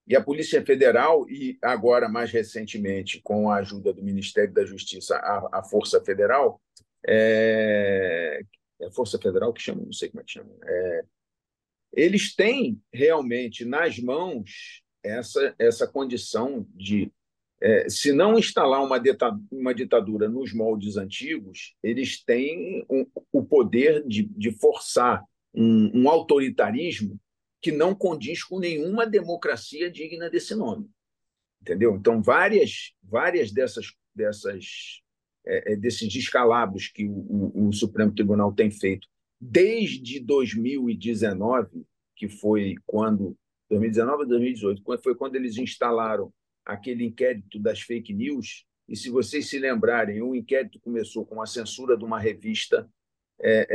[SPEAKER 4] E a Polícia Federal, e agora mais recentemente, com a ajuda do Ministério da Justiça, a, a Força Federal, é, é Força Federal que chama, não sei como é que chama, é, eles têm realmente nas mãos essa, essa condição de é, se não instalar uma, uma ditadura nos moldes antigos, eles têm um, o poder de, de forçar um, um, autoritarismo que não condiz com nenhuma democracia digna desse nome. Entendeu? Então, várias, várias dessas, dessas é, é desses descalabros que o, o, o Supremo Tribunal tem feito desde 2019, que foi quando 2019 ou 2018, foi quando eles instalaram aquele inquérito das fake news. E se vocês se lembrarem, o inquérito começou com a censura de uma revista, é,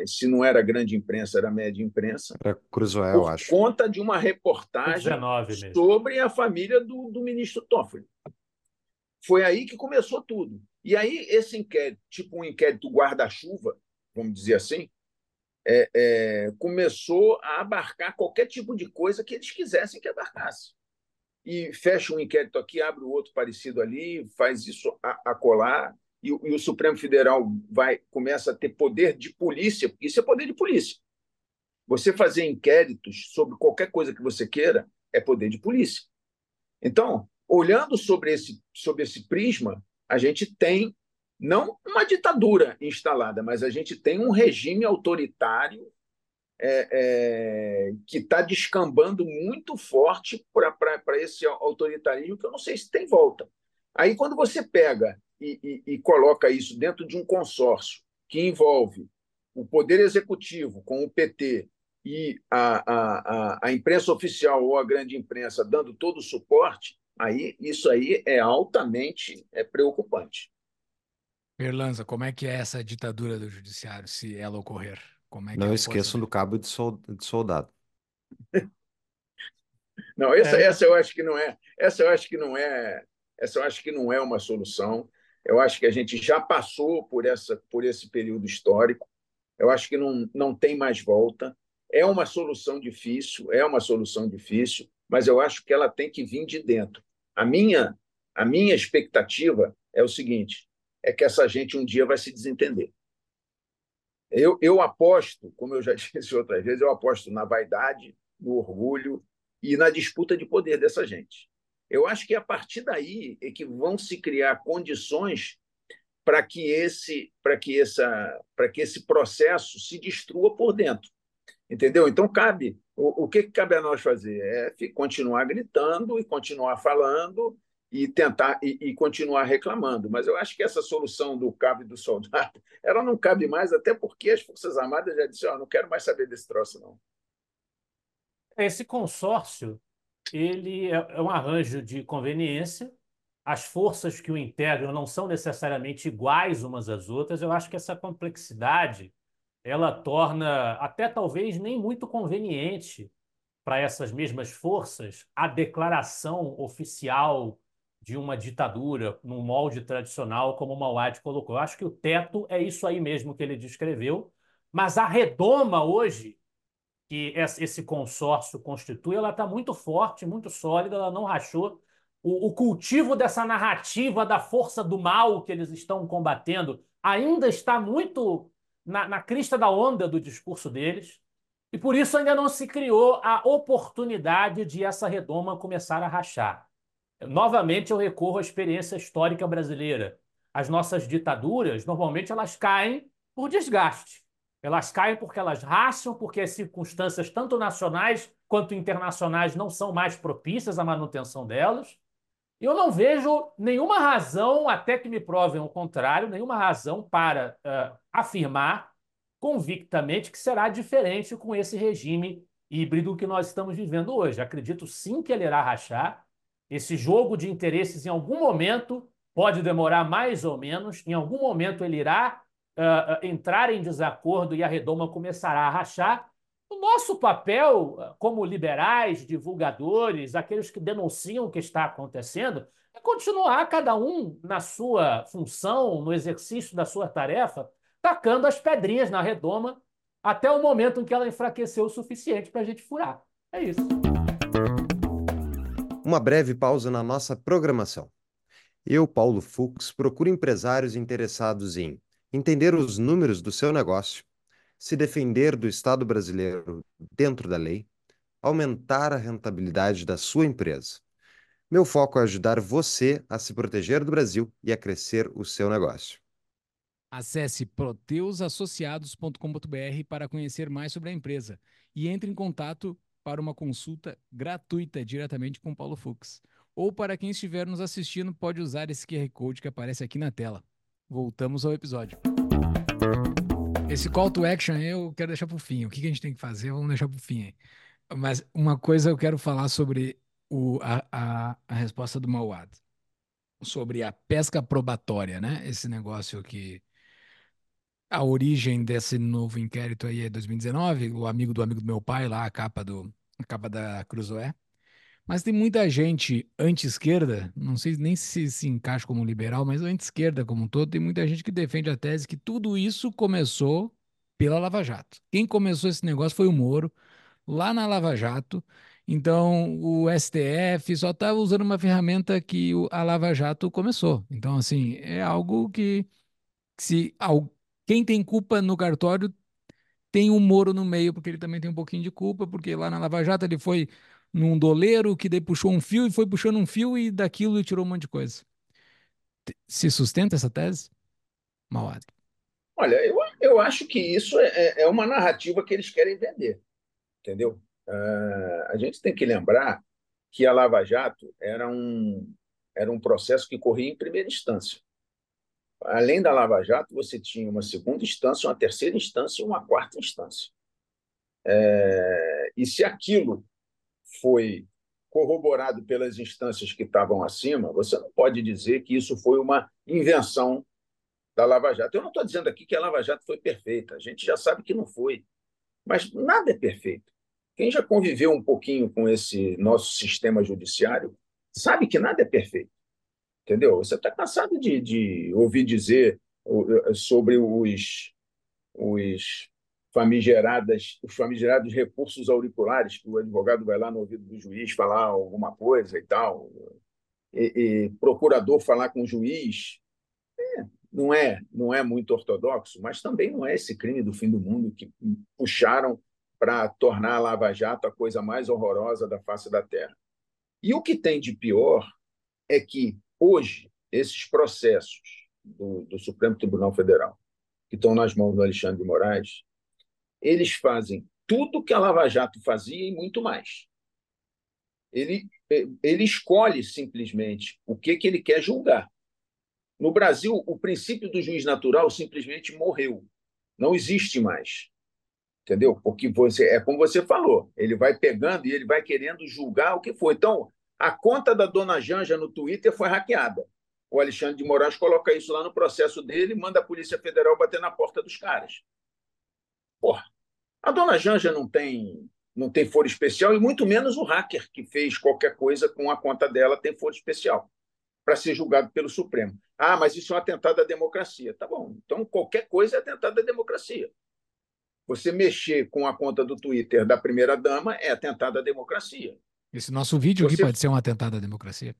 [SPEAKER 4] é, se não era grande imprensa, era média imprensa.
[SPEAKER 3] Era Cruzoé, eu acho.
[SPEAKER 4] conta de uma reportagem sobre a família do, do ministro Toffoli. Foi aí que começou tudo. E aí, esse inquérito, tipo um inquérito guarda-chuva, vamos dizer assim, é, é, começou a abarcar qualquer tipo de coisa que eles quisessem que abarcasse e fecha um inquérito aqui, abre o outro parecido ali, faz isso a, a colar, e, e, o Supremo Federal vai começa a ter poder de polícia, isso é poder de polícia. Você fazer inquéritos sobre qualquer coisa que você queira é poder de polícia. Então, olhando sobre esse, sobre esse prisma, a gente tem não uma ditadura instalada, mas a gente tem um regime autoritário é, é, que está descambando muito forte para esse autoritarismo, que eu não sei se tem volta. Aí, quando você pega e, e, e coloca isso dentro de um consórcio que envolve o Poder Executivo com o PT e a, a, a, imprensa oficial ou a grande imprensa dando todo o suporte, aí isso aí é altamente é preocupante.
[SPEAKER 2] Berlanza, como é que é essa ditadura do judiciário, se ela ocorrer? Como é que
[SPEAKER 3] Não
[SPEAKER 2] eu
[SPEAKER 3] esqueçam do cabo de soldado. [LAUGHS]
[SPEAKER 4] Não, essa, é. essa eu acho que não é. Essa eu acho que não é. Essa eu acho que não é uma solução. Eu acho que a gente já passou por essa por esse período histórico. Eu acho que não, não tem mais volta. É uma solução difícil, é uma solução difícil, mas eu acho que ela tem que vir de dentro. A minha a minha expectativa é o seguinte: é que essa gente um dia vai se desentender. Eu, eu aposto, como eu já [LAUGHS] disse outras vezes, eu aposto na vaidade, no orgulho e na disputa de poder dessa gente. Eu acho que a partir daí é que vão se criar condições para que esse para que essa para que esse processo se destrua por dentro entendeu então cabe o, o que, que cabe a nós fazer é continuar gritando e continuar falando e tentar e, e, continuar reclamando. Mas eu acho que essa solução do cabo e do soldado, [LAUGHS] ela não cabe mais, até porque as Forças Armadas já disseram, oh, não quero mais saber desse troço, não.
[SPEAKER 1] Esse consórcio, ele é, é um arranjo de conveniência. As forças que o integram não são necessariamente iguais umas às outras. Eu acho que essa complexidade ela torna até talvez nem muito conveniente para essas mesmas forças a declaração oficial de uma ditadura num molde tradicional, como o Mauad colocou. Eu acho que o teto é isso aí mesmo que ele descreveu, mas a redoma hoje, que esse consórcio constitui, ela está muito forte, muito sólida, ela não rachou. O, o cultivo dessa narrativa da força do mal que eles estão combatendo ainda está muito na, na crista da onda do discurso deles. E por isso ainda não se criou a oportunidade de essa redoma começar a rachar. Novamente eu recorro à experiência histórica brasileira. As nossas ditaduras, normalmente, elas caem por desgaste. Elas caem porque elas racham, porque as circunstâncias, tanto nacionais quanto internacionais, não são mais propícias à manutenção delas. Eu não vejo nenhuma razão, até que me provem o contrário, nenhuma razão para uh, afirmar convictamente que será diferente com esse regime híbrido que nós estamos vivendo hoje. Acredito sim que ele irá rachar. Esse jogo de interesses, em algum momento, pode demorar mais ou menos, em algum momento ele irá uh, entrar em desacordo e a redoma começará a rachar. O nosso papel, como liberais, divulgadores, aqueles que denunciam o que está acontecendo, é continuar cada um na sua função, no exercício da sua tarefa, tacando as pedrinhas na redoma até o momento em que ela enfraqueceu o suficiente para a gente furar. É isso.
[SPEAKER 3] Uma breve pausa na nossa programação. Eu, Paulo Fux, procuro empresários interessados em entender os números do seu negócio, se defender do Estado brasileiro dentro da lei, aumentar a rentabilidade da sua empresa. Meu foco é ajudar você a se proteger do Brasil e a crescer o seu negócio.
[SPEAKER 2] Acesse proteusassociados.com.br para conhecer mais sobre a empresa e entre em contato para uma consulta gratuita diretamente com Paulo Fux. Ou para quem estiver nos assistindo, pode usar esse QR Code que aparece aqui na tela. Voltamos ao episódio. Esse call to action eu quero deixar para o fim. O que a gente tem que fazer, vamos deixar para o fim. Mas uma coisa eu quero falar sobre o, a, a, a resposta do Mauad. Sobre a pesca probatória, né? Esse negócio que a origem desse novo inquérito aí é 2019, o amigo do amigo do meu pai, lá, a capa, do, a capa da Cruzoé. Mas tem muita gente anti-esquerda, não sei nem se se encaixa como liberal, mas anti-esquerda como um todo, tem muita gente que defende a tese que tudo isso começou pela Lava Jato. Quem começou esse negócio foi o Moro, lá na Lava Jato. Então, o STF só estava usando uma ferramenta que a Lava Jato começou. Então, assim, é algo que se quem tem culpa no cartório tem o Moro no meio, porque ele também tem um pouquinho de culpa, porque lá na Lava Jato ele foi num doleiro que daí puxou um fio e foi puxando um fio e daquilo e tirou um monte de coisa. Se sustenta essa tese? Mauad.
[SPEAKER 4] Olha, eu, eu acho que isso é, é, é uma narrativa que eles querem vender, entendeu? Uh, a gente tem que lembrar que a Lava Jato era um, era um processo que corria em primeira instância além da Lava Jato, você tinha uma segunda instância, uma terceira instância e uma quarta instância. É, e se aquilo foi corroborado pelas instâncias que estavam acima, você não pode dizer que isso foi uma invenção da Lava Jato. Eu não estou dizendo aqui que a Lava Jato foi perfeita, a gente já sabe que não foi, mas nada é perfeito. Quem já conviveu um pouquinho com esse nosso sistema judiciário sabe que nada é perfeito entendeu? Você está cansado de, de ouvir dizer sobre os, os famigeradas, os famigerados recursos auriculares, que o advogado vai lá no ouvido do juiz falar alguma coisa e tal, e, e procurador falar com o juiz. É, não é, não é muito ortodoxo, mas também não é esse crime do fim do mundo que puxaram para tornar a Lava Jato a coisa mais horrorosa da face da Terra. E o que tem de pior é que Hoje, esses processos do, do Supremo Tribunal Federal, que estão nas mãos do Alexandre de Moraes, eles fazem tudo que a Lava Jato fazia e muito mais. Ele, ele escolhe simplesmente o que, que ele quer julgar. No Brasil, o princípio do juiz natural simplesmente morreu. Não existe mais. Entendeu? Porque você, é como você falou, ele vai pegando e ele vai querendo julgar o que foi. Então, a conta da dona Janja no Twitter foi hackeada. O Alexandre de Moraes coloca isso lá no processo dele e manda a Polícia Federal bater na porta dos caras. Porra, a dona Janja não tem, não tem foro especial e muito menos o hacker que fez qualquer coisa com a conta dela tem foro especial para ser julgado pelo Supremo. Ah, mas isso é um atentado à democracia. Tá bom, então qualquer coisa é atentado à democracia. Você mexer com a conta do Twitter da primeira-dama é atentado à democracia.
[SPEAKER 2] Esse nosso vídeo Você... aqui pode ser um atentado à democracia.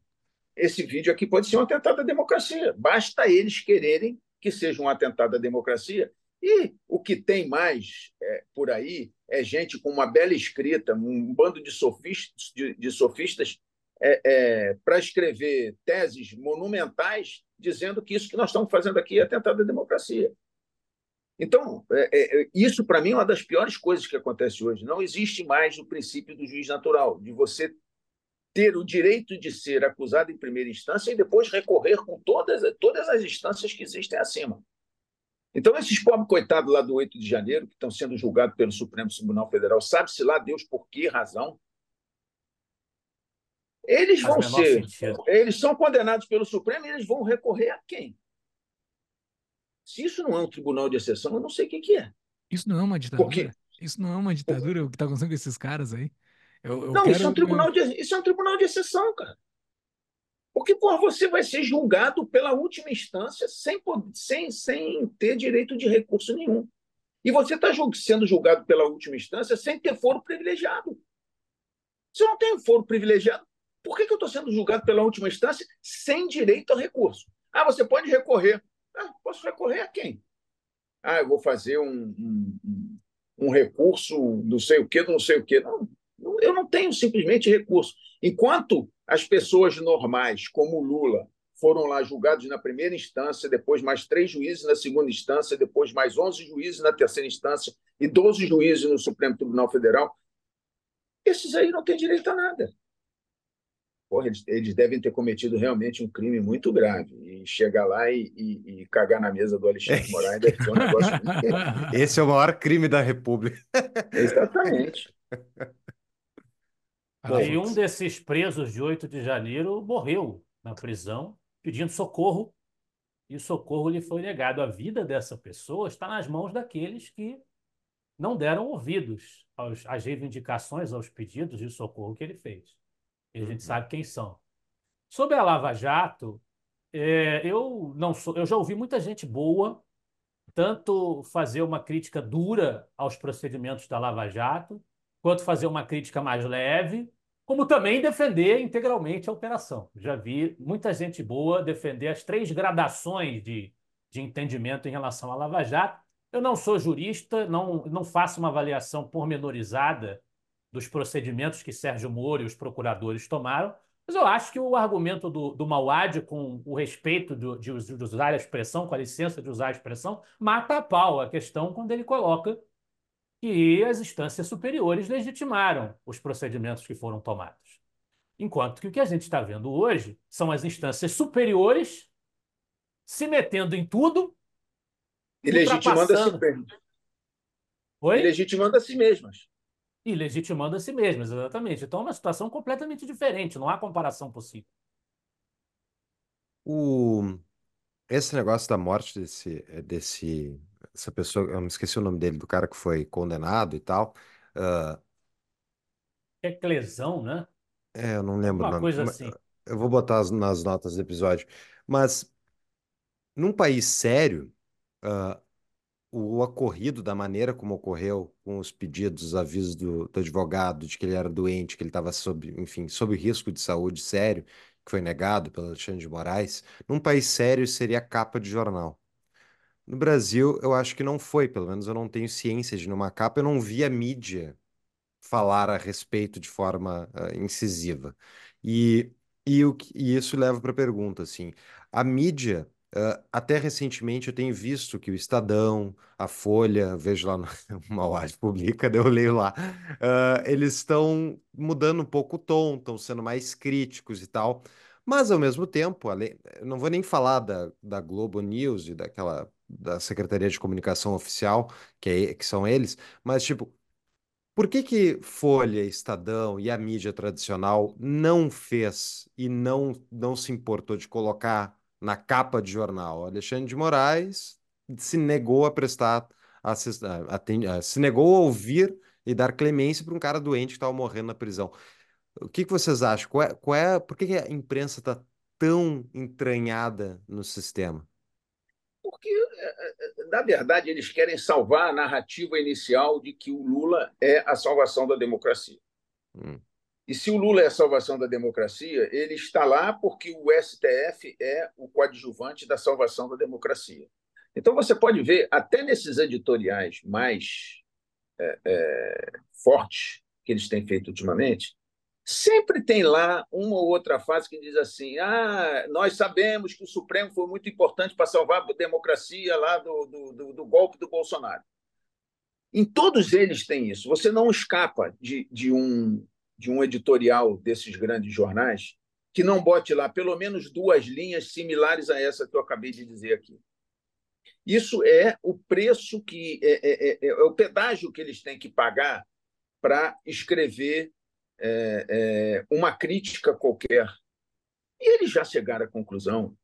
[SPEAKER 4] Esse vídeo aqui pode ser um atentado à democracia. Basta eles quererem que seja um atentado à democracia. E o que tem mais é, por aí é gente com uma bela escrita, um bando de sofistas, de, de sofistas é, é, para escrever teses monumentais dizendo que isso que nós estamos fazendo aqui é atentado à democracia. Então, é, é, isso para mim é uma das piores coisas que acontece hoje. Não existe mais o princípio do juiz natural, de você ter o direito de ser acusado em primeira instância e depois recorrer com todas, todas as instâncias que existem acima. Então, esses pobres coitados lá do 8 de janeiro, que estão sendo julgados pelo Supremo Tribunal Federal, sabe-se lá Deus por que razão, eles vão ser. Sentido. Eles são condenados pelo Supremo e eles vão recorrer a quem? Se isso não é um tribunal de exceção, eu não sei o que, que é.
[SPEAKER 2] Isso não é uma ditadura? Porque... Isso não é uma ditadura, o que está acontecendo com esses caras aí?
[SPEAKER 4] Eu, eu não, quero... isso, é um tribunal de, isso é um tribunal de exceção, cara. Porque por você vai ser julgado pela última instância sem, sem, sem ter direito de recurso nenhum. E você está sendo julgado pela última instância sem ter foro privilegiado. Se eu não tenho foro privilegiado, por que, que eu estou sendo julgado pela última instância sem direito a recurso? Ah, você pode recorrer. Ah, posso recorrer a quem? Ah, eu vou fazer um, um, um recurso não sei o quê, não sei o quê. Não, eu não tenho simplesmente recurso. Enquanto as pessoas normais, como o Lula, foram lá julgados na primeira instância, depois mais três juízes na segunda instância, depois mais 11 juízes na terceira instância e 12 juízes no Supremo Tribunal Federal, esses aí não têm direito a nada porra, eles, eles, devem ter cometido realmente um crime muito grave. E chegar lá e, e, e cagar na mesa do Alexandre [LAUGHS] Moraes deve ser um negócio muito [LAUGHS]
[SPEAKER 3] Esse é o maior crime da República.
[SPEAKER 4] Exatamente. [LAUGHS]
[SPEAKER 1] E um desses presos de 8 de janeiro morreu na prisão pedindo socorro e o socorro lhe foi negado. A vida dessa pessoa está nas mãos daqueles que não deram ouvidos aos, às reivindicações, aos pedidos de socorro que ele fez. E a gente uhum. sabe quem são. Sobre a Lava Jato, é, eu não sou, eu já ouvi muita gente boa tanto fazer uma crítica dura aos procedimentos da Lava Jato, quanto fazer uma crítica mais leve, como também defender integralmente a operação. Já vi muita gente boa defender as três gradações de, de entendimento em relação à Lava Jato. Eu não sou jurista, não, não faço uma avaliação pormenorizada dos procedimentos que Sérgio Moro e os procuradores tomaram, mas eu acho que o argumento do, do Mauad, com o respeito do, de, de, usar a expressão, com a licença de usar a expressão, mata a pau a questão quando ele coloca que as instâncias superiores legitimaram os procedimentos que foram tomados. Enquanto que o que a gente está vendo hoje são as instâncias superiores se metendo em tudo
[SPEAKER 4] e legitimando a si mesmas. Oi? E legitimando a si mesmas
[SPEAKER 1] e legitimando a si mesmas, exatamente. Então é uma situação completamente diferente, não há comparação possível.
[SPEAKER 3] O... Esse negócio da morte desse, desse essa pessoa, eu me esqueci o nome dele, do cara que foi condenado e tal. Uh...
[SPEAKER 1] É Clesão, né?
[SPEAKER 3] É, eu não lembro
[SPEAKER 1] Uma
[SPEAKER 3] o nome.
[SPEAKER 1] coisa assim.
[SPEAKER 3] Eu vou botar as, nas notas do episódio. Mas num país sério, uh, o ocorrido da maneira como ocorreu, com os pedidos, os avisos do, do advogado de que ele era doente, que ele estava sob, enfim, sob risco de saúde sério, que foi negado pelo Alexandre de Moraes, num país sério seria capa de jornal. No Brasil, eu acho que não foi, pelo menos eu não tenho ciência de numa capa, eu não vi a mídia falar a respeito de forma uh, incisiva. E, e, o, e isso leva para a pergunta, assim, a mídia Uh, até recentemente eu tenho visto que o Estadão, a Folha, vejo lá no [LAUGHS] Mauad Publica, eu leio lá, uh, eles estão mudando um pouco o tom, estão sendo mais críticos e tal, mas ao mesmo tempo, além, não vou nem falar da, da Globo News e daquela da Secretaria de Comunicação Oficial, que, é, que são eles, mas tipo, por que que Folha, Estadão e a mídia tradicional não fez e não, não se importou de colocar na capa de jornal. Alexandre de Moraes se negou a prestar, assist... se negou a ouvir e dar clemência para um cara doente que estava morrendo na prisão. O que, que vocês acham? Qual é, qual é, por que, que a imprensa está tão entranhada no sistema?
[SPEAKER 4] Porque, é, é, na verdade, eles querem salvar a narrativa inicial de que o Lula é a salvação da democracia. Hum. E se o Lula é a salvação da democracia, ele está lá porque o STF é o coadjuvante da salvação da democracia. Então você pode ver, até nesses editoriais mais é, é, fortes que eles têm feito ultimamente, Sempre tem lá uma ou outra fase que diz assim: ah, nós sabemos que o Supremo foi muito importante para salvar a democracia lá do, do, do, do golpe do Bolsonaro. Em todos eles tem isso. Você não escapa de, de, um, de um editorial desses grandes jornais que não bote lá pelo menos duas linhas similares a essa que eu acabei de dizer aqui. Isso é o preço que é, é, é, é o pedágio que eles têm que pagar para escrever é, é, uma crítica qualquer. E eles já chegaram à conclusão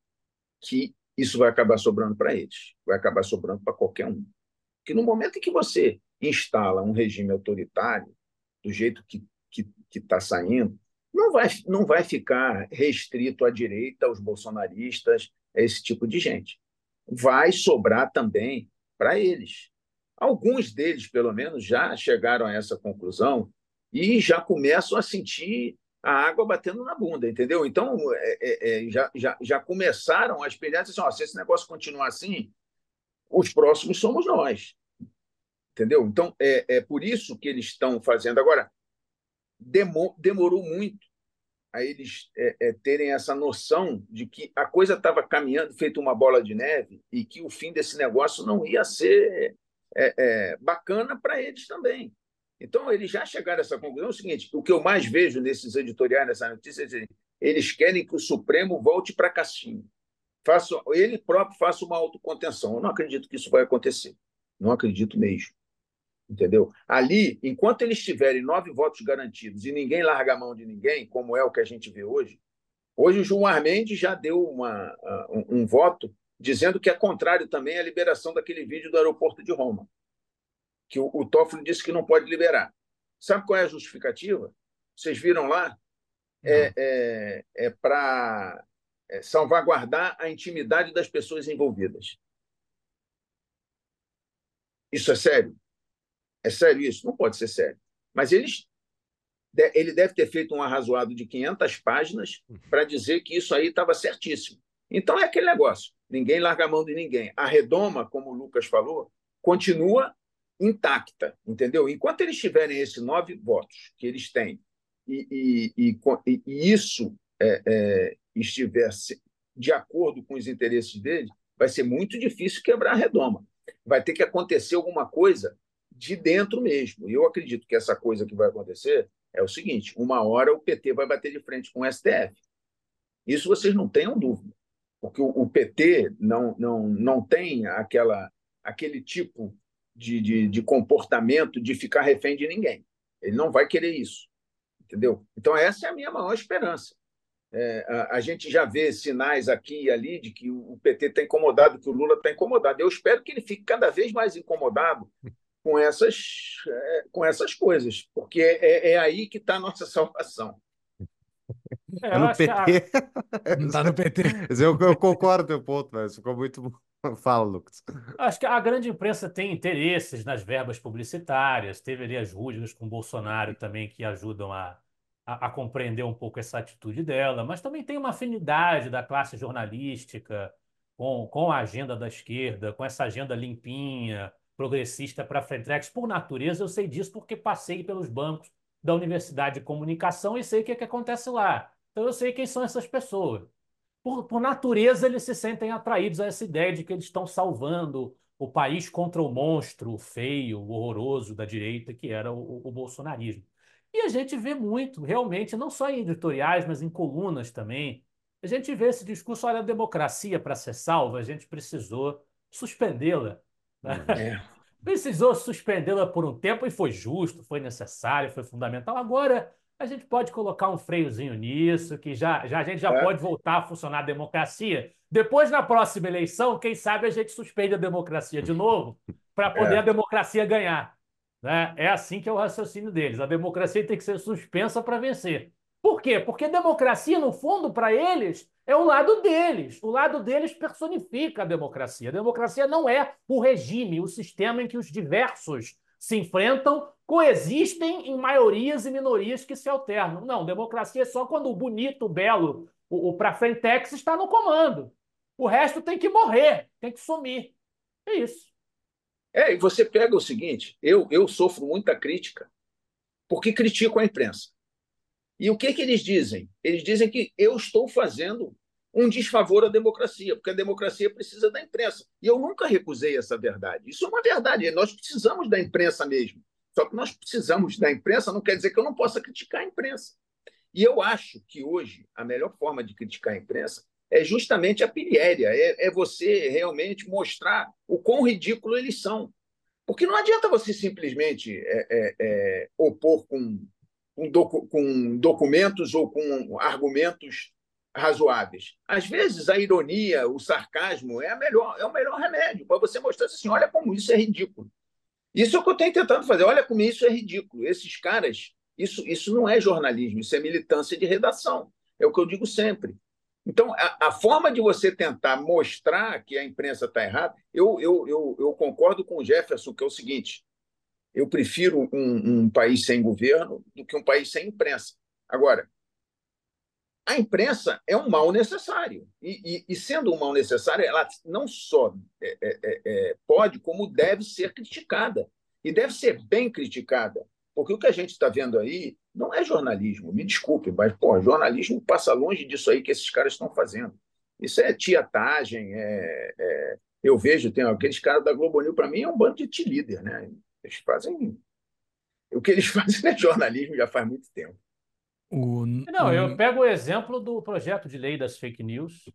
[SPEAKER 4] que isso vai acabar sobrando para eles, vai acabar sobrando para qualquer um. Que no momento em que você instala um regime autoritário, do jeito que está saindo, não vai, não vai ficar restrito à direita, aos bolsonaristas, a esse tipo de gente. Vai sobrar também para eles. Alguns deles, pelo menos, já chegaram a essa conclusão e já começam a sentir a água batendo na bunda, entendeu? Então, é, é, é já, já, já começaram a espelhar assim, ó, se esse negócio continuar assim, os próximos somos nós, entendeu? Então, é, é por isso que eles estão fazendo. Agora, demorou muito a eles é, é, terem essa noção de que a coisa estava caminhando, feito uma bola de neve, e que o fim desse negócio não ia ser é, é bacana para eles também. Então, eles já chegaram a essa conclusão. É o seguinte: o que eu mais vejo nesses editoriais, nessa notícia, é assim, eles querem que o Supremo volte para a caixinha. Faça, ele próprio faça uma autocontenção. Eu não acredito que isso vai acontecer. Não acredito mesmo. Entendeu? Ali, enquanto eles tiverem nove votos garantidos e ninguém larga a mão de ninguém, como é o que a gente vê hoje, hoje o Gilmar Mendes já deu uma, um, um voto dizendo que é contrário também à liberação daquele vídeo do aeroporto de Roma que o, o Toffoli disse que não pode liberar. Sabe qual é a justificativa? Vocês viram lá? É, é, é para é, salvaguardar a intimidade das pessoas envolvidas. Isso é sério? É sério isso? Não pode ser sério. Mas eles, ele deve ter feito um arrazoado de 500 páginas uhum. para dizer que isso aí estava certíssimo. Então é aquele negócio: ninguém larga a mão de ninguém. A redoma, como o Lucas falou, continua intacta, entendeu? Enquanto eles tiverem esses nove votos que eles têm e, e, e, e isso é, é, estiver de acordo com os interesses deles, vai ser muito difícil quebrar a redoma. Vai ter que acontecer alguma coisa de dentro mesmo. E eu acredito que essa coisa que vai acontecer é o seguinte: uma hora o PT vai bater de frente com o STF. Isso vocês não tenham dúvida, porque o, PT não, não, não tem aquela, aquele tipo de, de, de comportamento de ficar refém de ninguém. Ele não vai querer isso. Entendeu? Então, essa é a minha maior esperança. É, a, a, gente já vê sinais aqui e ali de que o PT está incomodado, que o Lula está incomodado. Eu espero que ele fique cada vez mais incomodado com essas, é, com essas coisas, porque é, é aí que está a nossa [LAUGHS] salvação.
[SPEAKER 3] É, no PT.
[SPEAKER 2] Está no PT. [LAUGHS]
[SPEAKER 3] Eu, eu concordo com o teu ponto, mas ficou muito bom. Fala, Lucas.
[SPEAKER 1] Acho que a grande imprensa tem interesses nas verbas publicitárias. Teve ali as rusgas com o Bolsonaro também que ajudam a, a, a, compreender um pouco essa atitude dela, mas também tem uma afinidade da classe jornalística com, com a agenda da esquerda, com essa agenda limpinha, progressista para frente. Por natureza, eu sei disso porque passei pelos bancos da Universidade de Comunicação e sei o que, é que acontece lá. Então eu sei quem são essas pessoas por, por natureza, eles se sentem atraídos a essa ideia de que eles estão salvando o país contra o monstro feio, horroroso da direita, que era o, o, bolsonarismo. E a gente vê muito, realmente, não só em editoriais, mas em colunas também. A gente vê esse discurso: olha, a democracia, para ser salva, a gente precisou suspendê-la. É. [LAUGHS] Precisou suspendê-la por um tempo e foi justo, foi necessário, foi fundamental. Agora a gente pode colocar um freiozinho nisso, que já, já a gente já é. pode voltar a funcionar a democracia. Depois, na próxima eleição, quem sabe a gente suspende a democracia de novo, para [LAUGHS] poder é. a democracia ganhar. Né? É assim que é o raciocínio deles. A democracia tem que ser suspensa para vencer. Por quê? Porque democracia, no fundo, para eles, é o lado deles. O lado deles personifica a democracia. A democracia não é o regime, o sistema em que os diversos se enfrentam, coexistem em maiorias e minorias que se alternam. Não, democracia é só quando o bonito, o belo, o, o pra frentex está no comando. O resto tem que morrer, tem que sumir. É isso.
[SPEAKER 4] É, e você pega o seguinte: eu, eu sofro muita crítica porque critico a imprensa. E o que, que eles dizem? Eles dizem que eu estou fazendo um desfavor à democracia, porque a democracia precisa da imprensa. E eu nunca recusei essa verdade. Isso é uma verdade. Nós precisamos da imprensa mesmo. Só que nós precisamos da imprensa não quer dizer que eu não possa criticar a imprensa. E eu acho que hoje a melhor forma de criticar a imprensa é justamente a pilhéria, é, é você realmente mostrar o quão ridículo eles são. Porque não adianta você simplesmente é, é, é opor com, com, docu, com documentos ou com argumentos razoáveis. Às vezes, a ironia, o sarcasmo é, a melhor, é o melhor remédio para você mostrar assim: olha como isso é ridículo. Isso é o que eu tenho tentando fazer. Olha como isso é ridículo. Esses caras, isso, isso não é jornalismo, isso é militância de redação. É o que eu digo sempre. Então, a, a forma de você tentar mostrar que a imprensa está errada, eu, eu, eu, eu, concordo com o Jefferson, que é o seguinte: eu prefiro um, um país sem governo do que um país sem imprensa. Agora, a imprensa é um mal necessário. E, e, e, sendo um mal necessário, ela não só é, é, é, é, pode, como deve ser criticada. E deve ser bem criticada. Porque o que a gente está vendo aí não é jornalismo, me desculpe, mas pô, jornalismo passa longe disso aí que esses caras estão fazendo. Isso é tietagem, é, é... eu vejo, tem aqueles caras da Globo News, para mim é um bando de líder, né? Eles fazem. O que eles [LAUGHS] fazem é jornalismo já faz muito tempo.
[SPEAKER 1] O... Não, eu pego o exemplo do projeto de lei das fake news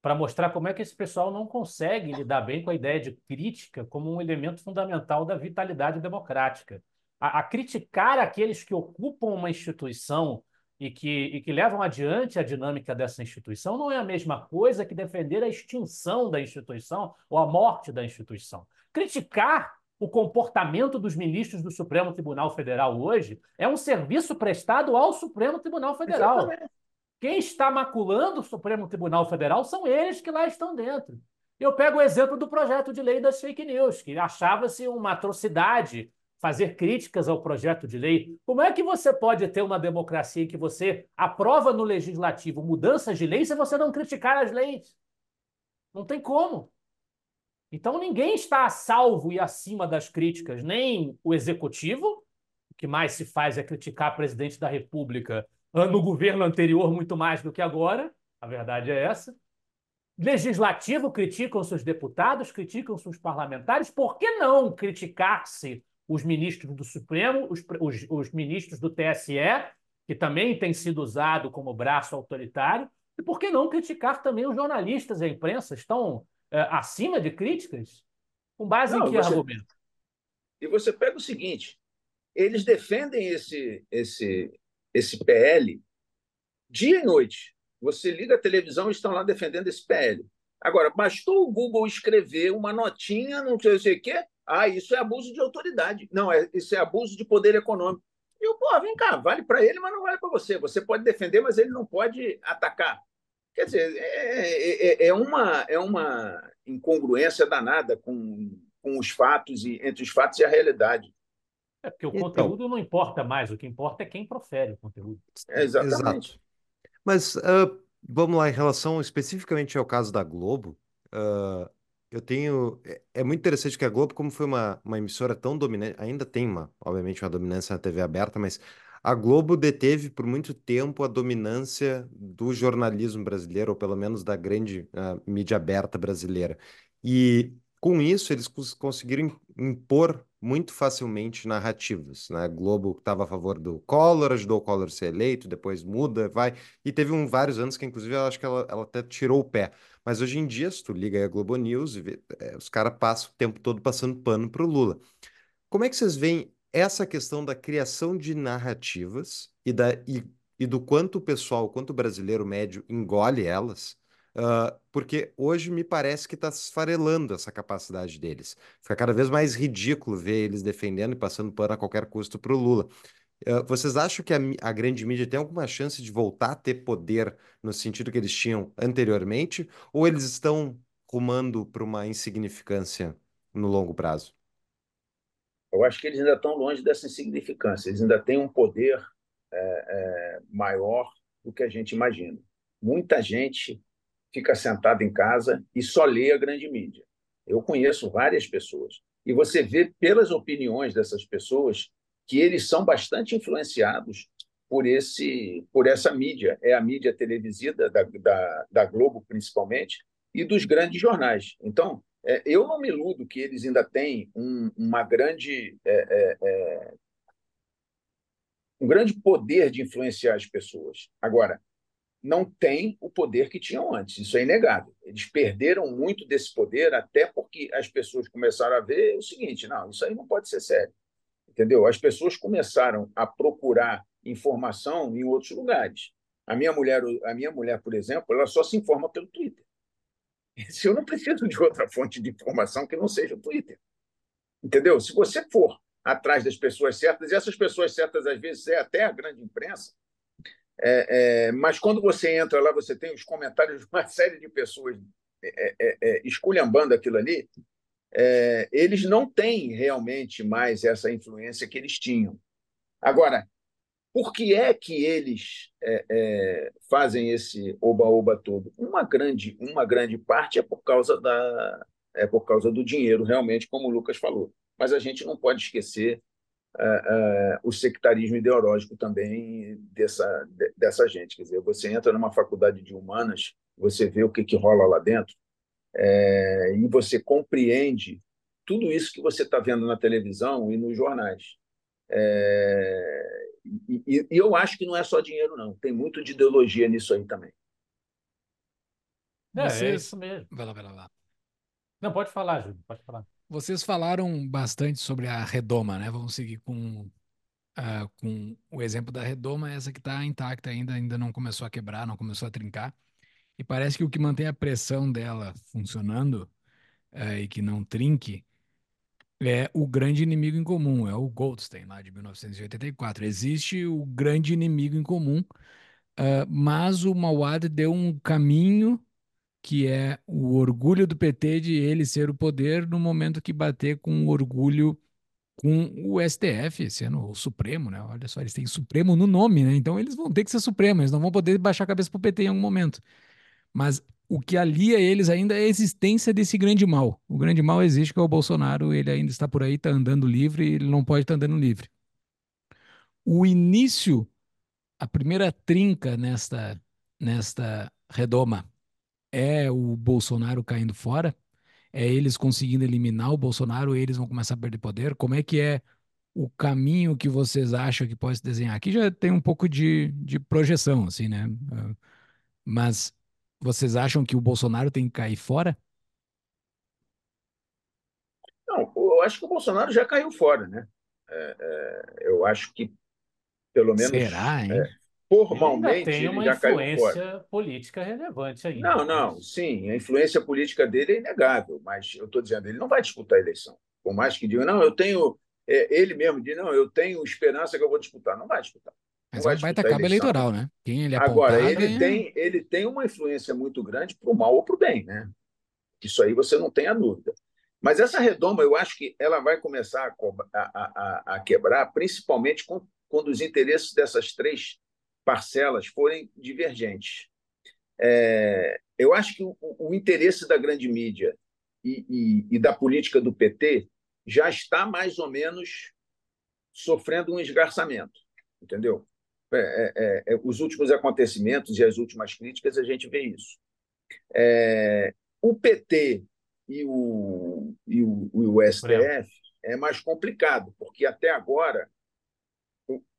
[SPEAKER 1] para mostrar como é que esse pessoal não consegue lidar bem com a ideia de crítica como um elemento fundamental da vitalidade democrática. A, a criticar aqueles que ocupam uma instituição e que, e que levam adiante a dinâmica dessa instituição não é a mesma coisa que defender a extinção da instituição ou a morte da instituição. Criticar o comportamento dos ministros do Supremo Tribunal Federal hoje é um serviço prestado ao Supremo Tribunal Federal. Exatamente. Quem está maculando o Supremo Tribunal Federal são eles que lá estão dentro. Eu pego o exemplo do projeto de lei das fake news, que achava-se uma atrocidade fazer críticas ao projeto de lei. Como é que você pode ter uma democracia em que você aprova no legislativo mudanças de lei se você não criticar as leis? Não tem como. Então ninguém está a salvo e acima das críticas, nem o executivo, o que mais se faz é criticar o presidente da República no governo anterior muito mais do que agora, a verdade é essa. Legislativo criticam seus deputados, criticam seus parlamentares, por que não criticar-se os ministros do Supremo, os, os, os ministros do TSE, que também tem sido usado como braço autoritário, e por que não criticar também os jornalistas e a imprensa? Estão é, acima de críticas? Com base Não, em que você... argumento?
[SPEAKER 4] E você pega o seguinte: eles defendem esse, esse, esse PL dia e noite. Você liga a televisão e estão lá defendendo esse PL. Agora, bastou o Google escrever uma notinha, não sei o quê. Ah, isso é abuso de autoridade. Não, é, isso é abuso de poder econômico. E eu, pô, vem cá, vale para ele, mas não vale para você. Você pode defender, mas ele não pode atacar. Quer dizer, é, é, é, uma, é uma incongruência danada com, com os fatos e entre os fatos e a realidade.
[SPEAKER 1] É porque o então, conteúdo não importa mais, o que importa é quem profere o conteúdo.
[SPEAKER 4] É, exatamente. Exato.
[SPEAKER 3] Mas uh, vamos lá, em relação especificamente ao caso da Globo, uh, eu tenho. É, é muito interessante que a Globo, como foi uma, uma emissora tão dominante, ainda tem uma, obviamente, uma dominância na TV aberta, mas a Globo deteve por muito tempo a dominância do jornalismo brasileiro, ou pelo menos da grande uh, mídia aberta brasileira. E com isso, eles cons conseguiram impor muito facilmente narrativas. Né? A Globo estava a favor do Collor, ajudou o Collor a ser eleito, depois muda, vai. E teve um, vários anos que, inclusive, eu acho que ela, ela até tirou o pé. Mas hoje em dia, se tu liga aí a Globo News, vê, é, os caras passam o tempo todo passando pano para o Lula. Como é que vocês veem essa questão da criação de narrativas e, da, e, e do quanto o pessoal, quanto o brasileiro médio engole elas, uh, porque hoje me parece que está esfarelando essa capacidade deles. Fica cada vez mais ridículo ver eles defendendo e passando pano a qualquer custo para o Lula. Uh, vocês acham que a, a, grande mídia tem alguma chance de voltar a ter poder no sentido que eles tinham anteriormente, ou eles estão rumando para uma insignificância no longo prazo?
[SPEAKER 4] Eu acho que eles ainda estão longe dessa insignificância, eles ainda têm um poder é, é, maior do que a gente imagina. Muita gente fica sentada em casa e só lê a grande mídia. Eu conheço várias pessoas. E você vê pelas opiniões dessas pessoas que eles são bastante influenciados por esse por essa mídia. É a mídia televisiva, da, da, da Globo principalmente, e dos grandes jornais. Então, é, eu não me iludo que eles ainda têm um, uma grande, é, é, é, um grande poder de influenciar as pessoas. Agora, não tem o poder que tinham antes, isso é inegável. Eles perderam muito desse poder, até porque as pessoas começaram a ver o seguinte: não, isso aí não pode ser sério. Entendeu? As pessoas começaram a procurar informação em outros lugares. A minha mulher, a minha mulher, por exemplo, ela só se informa pelo Twitter. Eu não preciso de outra fonte de informação que não seja o Twitter. Entendeu? Se você for atrás das pessoas certas, e essas pessoas certas, às vezes, é até a grande imprensa, é, é, mas quando você entra lá, você tem os comentários de uma [LAUGHS] série de pessoas é, é, é esculhambando aquilo ali, é, eles não têm realmente mais essa influência que eles tinham. Agora, por que é que eles fazem esse oba-oba todo? Uma grande, uma grande parte é por causa da é por causa do dinheiro, realmente, como o Lucas falou. Mas a gente não pode esquecer uh, o sectarismo ideológico também dessa, dessa gente. Quer dizer, você entra numa faculdade de humanas, você vê o que, que rola lá dentro, é, e você compreende tudo isso que você está vendo na televisão e nos jornais. É, e, e, eu acho que não é só dinheiro, não. Tem muito de ideologia nisso aí também.
[SPEAKER 1] É, Vocês... é isso mesmo.
[SPEAKER 2] Vai lá, vai lá, vai lá.
[SPEAKER 1] Não, pode falar, Júlio, pode falar.
[SPEAKER 2] Vocês falaram bastante sobre a redoma, né? Vamos seguir com, uh, com o exemplo da redoma, essa que está intacta ainda, ainda não começou a quebrar, não começou a trincar. E parece que o que mantém a pressão dela funcionando uh, e que não trinque é o grande inimigo em comum, é o Goldstein, lá de 1984. Existe o grande inimigo em comum, uh, mas o Mauad deu um caminho que é o orgulho do PT de ele ser o poder no momento que bater com o orgulho com o STF, sendo o Supremo, né? Olha só, eles têm Supremo no nome, né? Então eles vão ter que ser Supremo, eles não vão poder baixar a cabeça pro PT em algum momento. Mas o que alia eles ainda é a existência desse grande mal. O grande mal existe, que é o Bolsonaro, ele ainda está por aí, está andando livre, ele não pode estar andando livre. O início, a primeira trinca nesta, nesta redoma é o Bolsonaro caindo fora? É eles conseguindo eliminar o Bolsonaro, eles vão começar a perder poder? Como é que é o caminho que vocês acham que pode se desenhar? Aqui já tem um pouco de, de projeção, assim, né? Ah, mas vocês acham que o Bolsonaro tem que cair fora?
[SPEAKER 4] Não, eu acho que o Bolsonaro já caiu fora, né? É, é, eu acho que, pelo menos.
[SPEAKER 2] Será, hein?
[SPEAKER 4] É, formalmente
[SPEAKER 1] ele, tem uma
[SPEAKER 4] ele já
[SPEAKER 1] influência política relevante aí.
[SPEAKER 4] Não, não, sim, a influência política dele é inegável, mas eu estou dizendo, ele não vai disputar a eleição. Por mais que diga, não, eu tenho. É, ele mesmo diz, não, eu tenho esperança que eu vou disputar. Não vai disputar.
[SPEAKER 2] Mas vai, vai cabo eleitoral, né?
[SPEAKER 4] Quem ele apontar, Agora, ele tem, ele tem uma influência muito grande para o mal ou para o bem, né? Isso aí você não tem a dúvida. Mas essa redoma, eu acho que ela vai começar a, a, a, a quebrar, principalmente com, quando os interesses dessas três parcelas forem divergentes. É, eu acho que o, o, interesse da grande mídia e, e, e, da política do PT já está mais ou menos sofrendo um esgarçamento, entendeu? É, é, é, é os últimos acontecimentos e as últimas críticas a gente vê isso. É, o PT e o, e o, o STF é mais complicado, porque até agora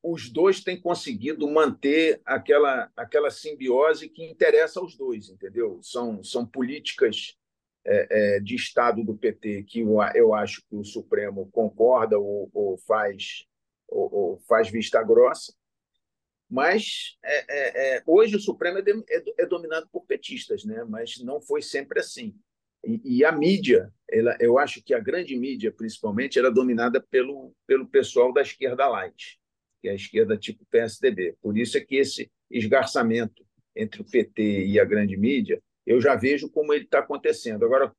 [SPEAKER 4] os dois têm conseguido manter aquela, aquela simbiose que interessa aos dois, entendeu? São, são políticas é, de Estado do PT que eu, eu acho que o Supremo concorda ou, ou faz, ou, ou, faz vista grossa, mas é, é, é hoje o Supremo é, é, é, dominado por petistas, né? mas não foi sempre assim. E, e a mídia, ela, eu acho que a grande mídia, principalmente, era dominada pelo, pelo pessoal da esquerda light que é a esquerda tipo PSDB. Por isso é que esse esgarçamento entre o PT e a grande mídia, eu já vejo como ele está acontecendo. Agora,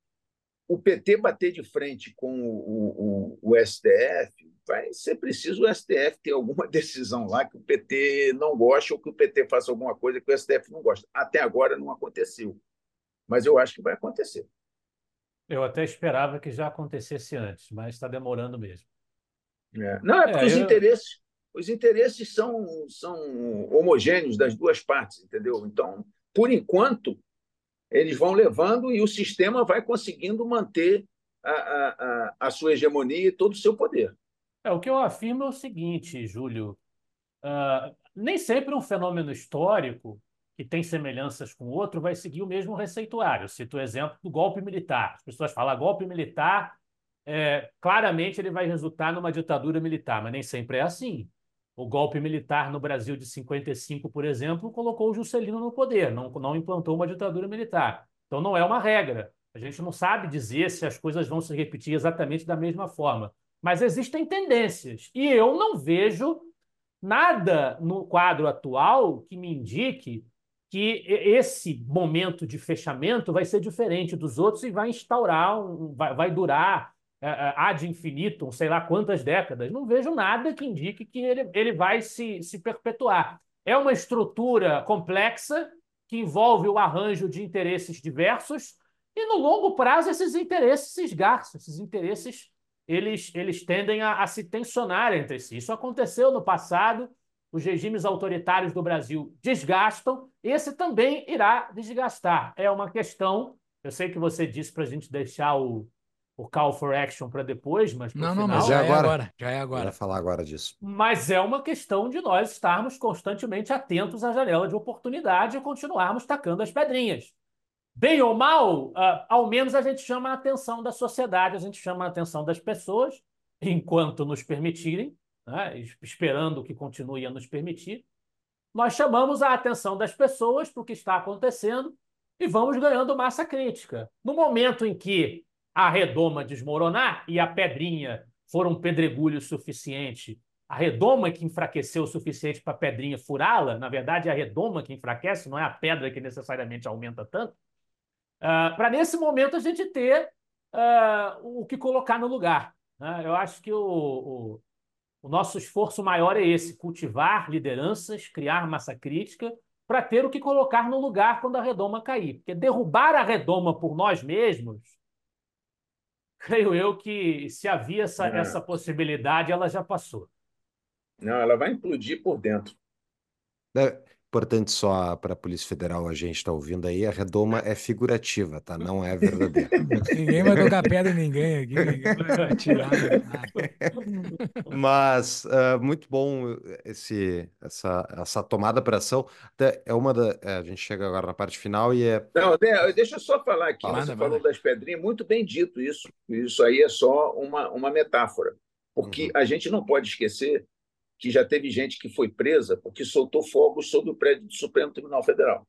[SPEAKER 4] o PT bater de frente com o, o, o, STF, vai ser preciso o STF ter alguma [LAUGHS] decisão lá que o PT não gosta ou que o PT faça alguma coisa que o STF não gosta. Até agora não aconteceu, mas eu acho que vai acontecer.
[SPEAKER 1] Eu até esperava que já acontecesse antes, mas está demorando mesmo.
[SPEAKER 4] É. Não, é porque é, os eu... interesses os interesses são, são homogêneos das duas partes, entendeu? Então, por enquanto, eles vão levando e o sistema vai conseguindo manter a, a, a sua hegemonia e todo o seu poder.
[SPEAKER 1] É, o que eu afirmo é o seguinte, Júlio. Uh, nem sempre um fenômeno histórico que tem semelhanças com outro vai seguir o mesmo receituário. Eu cito o exemplo do golpe militar. As pessoas falam golpe militar, é, claramente ele vai resultar numa ditadura militar, mas nem sempre é assim. O golpe militar no Brasil de 55, por exemplo, colocou o Juscelino no poder, não, não implantou uma ditadura militar. Então não é uma regra. A gente não sabe dizer se as coisas vão se repetir exatamente da mesma forma. Mas existem tendências. E eu não vejo nada no quadro atual que me indique que esse momento de fechamento vai ser diferente dos outros e vai instaurar, um, vai, vai durar ad infinitum, sei lá quantas décadas, não vejo nada que indique que ele, ele vai se, se perpetuar. É uma estrutura complexa que envolve o arranjo de interesses diversos e, no longo prazo, esses interesses se esgarçam, esses interesses eles, eles tendem a, a se tensionar entre si. Isso aconteceu no passado, os regimes autoritários do Brasil desgastam, esse também irá desgastar. É uma questão. Eu sei que você disse para a gente deixar o, o call for action para depois, mas
[SPEAKER 2] não,
[SPEAKER 1] não,
[SPEAKER 2] final... mas já, é agora. Já é agora.
[SPEAKER 3] Falar agora disso.
[SPEAKER 1] Mas é uma questão de nós estarmos constantemente atentos à janela de oportunidade e continuarmos tacando as pedrinhas. Bem ou mal, uh, ao menos a gente chama a atenção da sociedade, a gente chama a atenção das pessoas, enquanto nos permitirem, né, esperando que continue a nos permitir. Nós chamamos a atenção das pessoas para o que está acontecendo e vamos ganhando massa crítica. No momento em que a redoma desmoronar e a pedrinha for um pedregulho suficiente, a redoma que enfraqueceu o suficiente para a pedrinha furá-la, na verdade é a redoma que enfraquece, não é a pedra que necessariamente aumenta tanto, uh, para nesse momento a gente ter uh, o que colocar no lugar. Né? Eu acho que o, o, o nosso esforço maior é esse: cultivar lideranças, criar massa crítica para ter o que colocar no lugar quando a redoma cair. Porque derrubar a redoma por nós mesmos creio eu que se havia essa, é. essa possibilidade, ela já passou.
[SPEAKER 4] Não, ela vai implodir por dentro.
[SPEAKER 3] É importante só para a Polícia Federal, a gente está ouvindo aí, a redoma é figurativa, tá? Não é verdadeira. [LAUGHS]
[SPEAKER 2] ninguém vai tocar pedra em ninguém aqui, ninguém vai atirar.
[SPEAKER 3] Mas uh, muito bom esse, essa, essa tomada para ação. É uma da. É, a gente chega agora na parte final e é.
[SPEAKER 4] Não, deixa eu só falar aqui. Fala, você falou das pedrinhas, muito bem dito isso. Isso aí é só uma, uma metáfora. Porque uhum. a gente não pode esquecer que já teve gente que foi presa porque soltou fogos sobre o prédio do Supremo Tribunal Federal.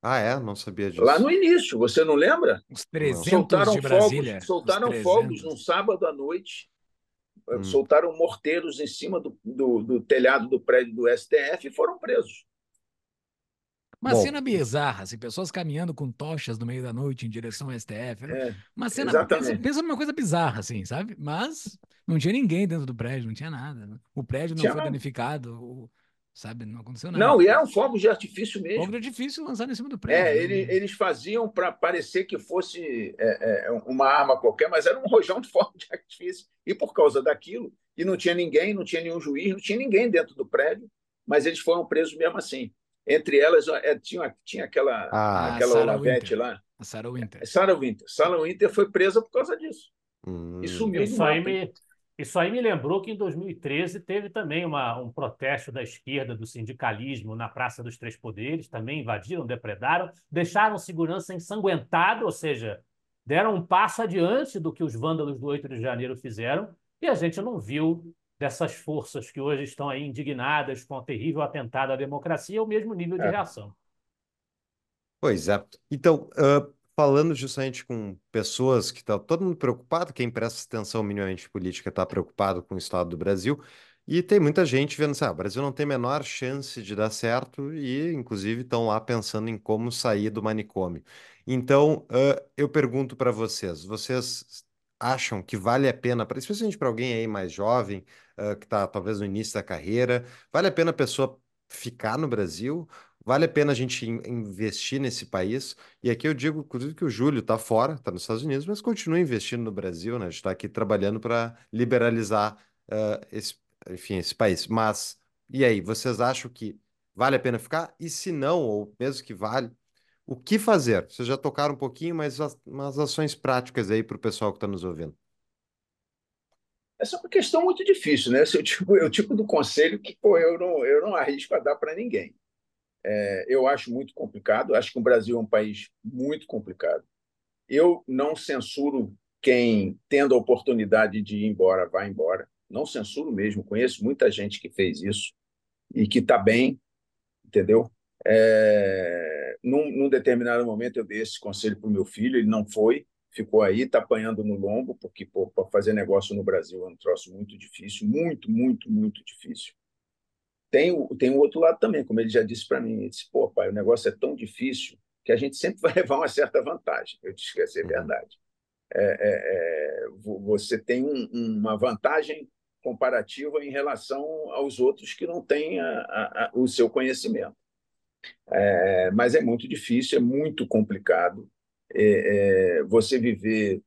[SPEAKER 3] Ah, é? Não sabia disso.
[SPEAKER 4] Lá no início, você não lembra?
[SPEAKER 2] Os 300 soltaram de Brasília.
[SPEAKER 4] Fogos, soltaram fogos num sábado à noite, hum. soltaram morteiros em cima do, do, do, telhado do prédio do STF e foram presos.
[SPEAKER 2] Uma Bom, cena bizarra, assim, pessoas caminhando com tochas no meio da noite em direção ao STF. Né? É, uma cena, pensa, pensa numa coisa bizarra, assim, sabe? Mas não tinha ninguém dentro do prédio, não tinha nada. Né? O prédio não tinha foi danificado, sabe? Não aconteceu nada.
[SPEAKER 4] Não, e eram fogos de artifício mesmo.
[SPEAKER 2] Fogo de artifício lançado em cima do prédio.
[SPEAKER 4] É, ele, eles faziam para parecer que fosse é, é, uma arma qualquer, mas era um rojão de [LAUGHS] fogo de artifício. E por causa daquilo, e não tinha ninguém, não tinha nenhum juiz, não tinha ninguém dentro do prédio, mas eles foram presos mesmo assim. Entre elas, é, tinha, tinha aquela, ah, aquela Olavete lá.
[SPEAKER 2] A Sarah Winter.
[SPEAKER 4] Sarah Winter. Sarah Winter foi presa por causa disso. Hum. E sumiu
[SPEAKER 1] isso aí, me, isso aí me lembrou que em 2013 teve também uma, um protesto da esquerda, do sindicalismo, na Praça dos Três Poderes. Também invadiram, depredaram, deixaram segurança ensanguentada, ou seja, deram um passo adiante do que os vândalos do 8 de janeiro fizeram. E a gente não viu dessas forças que hoje estão aí indignadas com o terrível atentado à democracia, o mesmo nível de é. reação.
[SPEAKER 3] Pois é. Então, uh, falando justamente com pessoas que estão todo mundo preocupado, quem presta atenção minimamente política está preocupado com o estado do Brasil, e tem muita gente vendo assim, ah, o Brasil não tem a menor chance de dar certo, e inclusive estão lá pensando em como sair do manicômio. Então, uh, eu pergunto para vocês, vocês acham que vale a pena, especialmente para alguém aí mais jovem, uh, que está talvez no início da carreira, vale a pena a pessoa ficar no Brasil? Vale a pena a gente investir nesse país? E aqui eu digo, inclusive, que o Júlio está fora, está nos Estados Unidos, mas continua investindo no Brasil, né? A gente está aqui trabalhando para liberalizar uh, esse, enfim, esse país. Mas E aí, vocês acham que vale a pena ficar? E se não, ou mesmo que vale, o que fazer? Vocês já tocaram um pouquinho, mas as, umas ações práticas aí para o pessoal que está nos ouvindo.
[SPEAKER 4] Essa é uma questão muito difícil, né? Esse é o tipo, é o tipo do conselho que pô, eu, não, eu não arrisco a dar para ninguém. É, eu acho muito complicado, acho que o Brasil é um país muito complicado. Eu não censuro quem, tendo a oportunidade de ir embora, vai embora. Não censuro mesmo, conheço muita gente que fez isso e que está bem, entendeu? É, num, num, determinado momento eu dei esse conselho para o meu filho, ele não foi, ficou aí, está apanhando no lombo, porque para fazer negócio no Brasil é um troço muito difícil, muito, muito, muito difícil. Tem o, tem o outro lado também, como ele já disse para mim, ele disse, pô, pai, o negócio é tão difícil que a gente sempre [LAUGHS] vai levar uma certa vantagem. Eu te esqueci, é uhum. verdade. É, é, é, você tem um, uma vantagem comparativa em relação aos outros que não têm a, a, a, o seu conhecimento. É, mas é muito difícil, é muito complicado é, é, você viver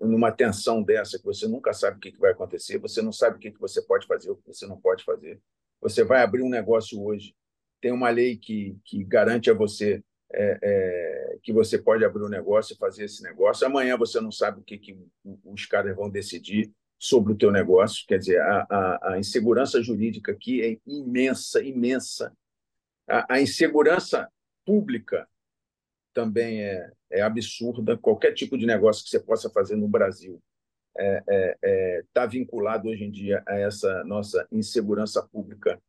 [SPEAKER 4] numa tensão dessa que você nunca sabe o que vai acontecer, você não sabe o que você pode fazer, o que você não pode fazer. Você vai abrir um negócio hoje, tem uma lei que, que garante a você é, é, que você pode abrir um negócio e fazer esse negócio. Amanhã você não sabe o que, que os caras vão decidir sobre o teu negócio. Quer dizer, a, a, a insegurança jurídica aqui é imensa, imensa. A, a insegurança pública também é, é absurda. Qualquer tipo de negócio que você possa fazer no Brasil está é, é, é tá vinculado hoje em dia a essa nossa insegurança pública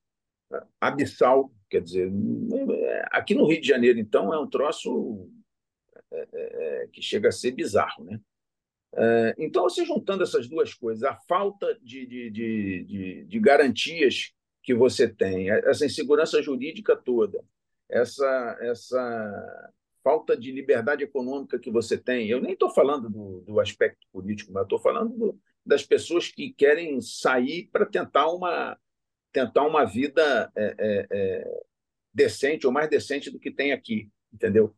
[SPEAKER 4] abissal. Quer dizer, aqui no Rio de Janeiro, então, é um troço é, é, que chega a ser bizarro. Né? então, você juntando essas duas coisas, a falta de, de, de, de, de garantias que você tem, essa insegurança jurídica toda, essa, essa falta de liberdade econômica que você tem. Eu nem estou falando do, do, aspecto político, mas estou falando do, das pessoas que querem sair para tentar uma, tentar uma vida é, é, é, decente ou mais decente do que tem aqui, entendeu?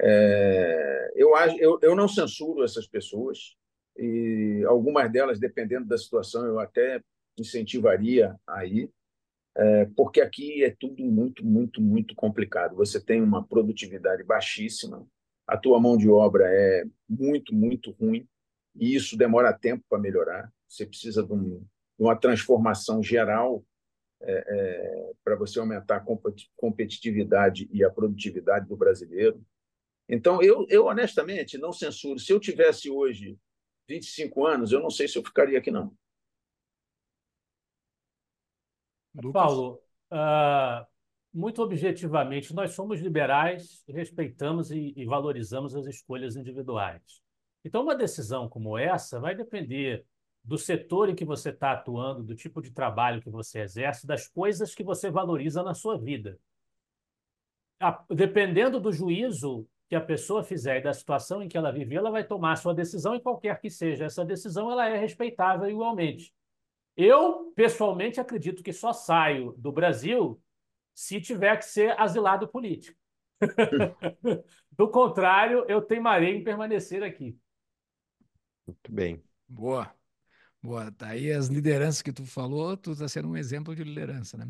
[SPEAKER 4] É, eu, eu, eu não censuro essas pessoas e algumas delas, dependendo da situação, eu até incentivaria a ir, é, porque aqui é tudo muito, muito, muito complicado. Você tem uma produtividade baixíssima, a tua mão de obra é muito, muito ruim, e isso demora tempo para melhorar. Você precisa de, um, de uma transformação geral é, é, para você aumentar a competitividade e a produtividade do brasileiro. Então, eu, eu honestamente não censuro. Se eu tivesse hoje 25 anos, eu não sei se eu ficaria aqui, não.
[SPEAKER 1] Lucas? Paulo, uh, muito objetivamente, nós somos liberais, respeitamos e, e valorizamos as escolhas individuais. Então, uma decisão como essa vai depender do setor em que você está atuando, do tipo de trabalho que você exerce, das coisas que você valoriza na sua vida. A, dependendo do juízo que a pessoa fizer e da situação em que ela vive, ela vai tomar sua decisão e qualquer que seja essa decisão, ela é respeitável igualmente. Eu, pessoalmente, acredito que só saio do Brasil se tiver que ser asilado político. [LAUGHS] do contrário, eu temarei em permanecer aqui.
[SPEAKER 3] Muito bem.
[SPEAKER 2] Boa. Boa, tá aí as lideranças que tu falou, tu está sendo um exemplo de liderança, né?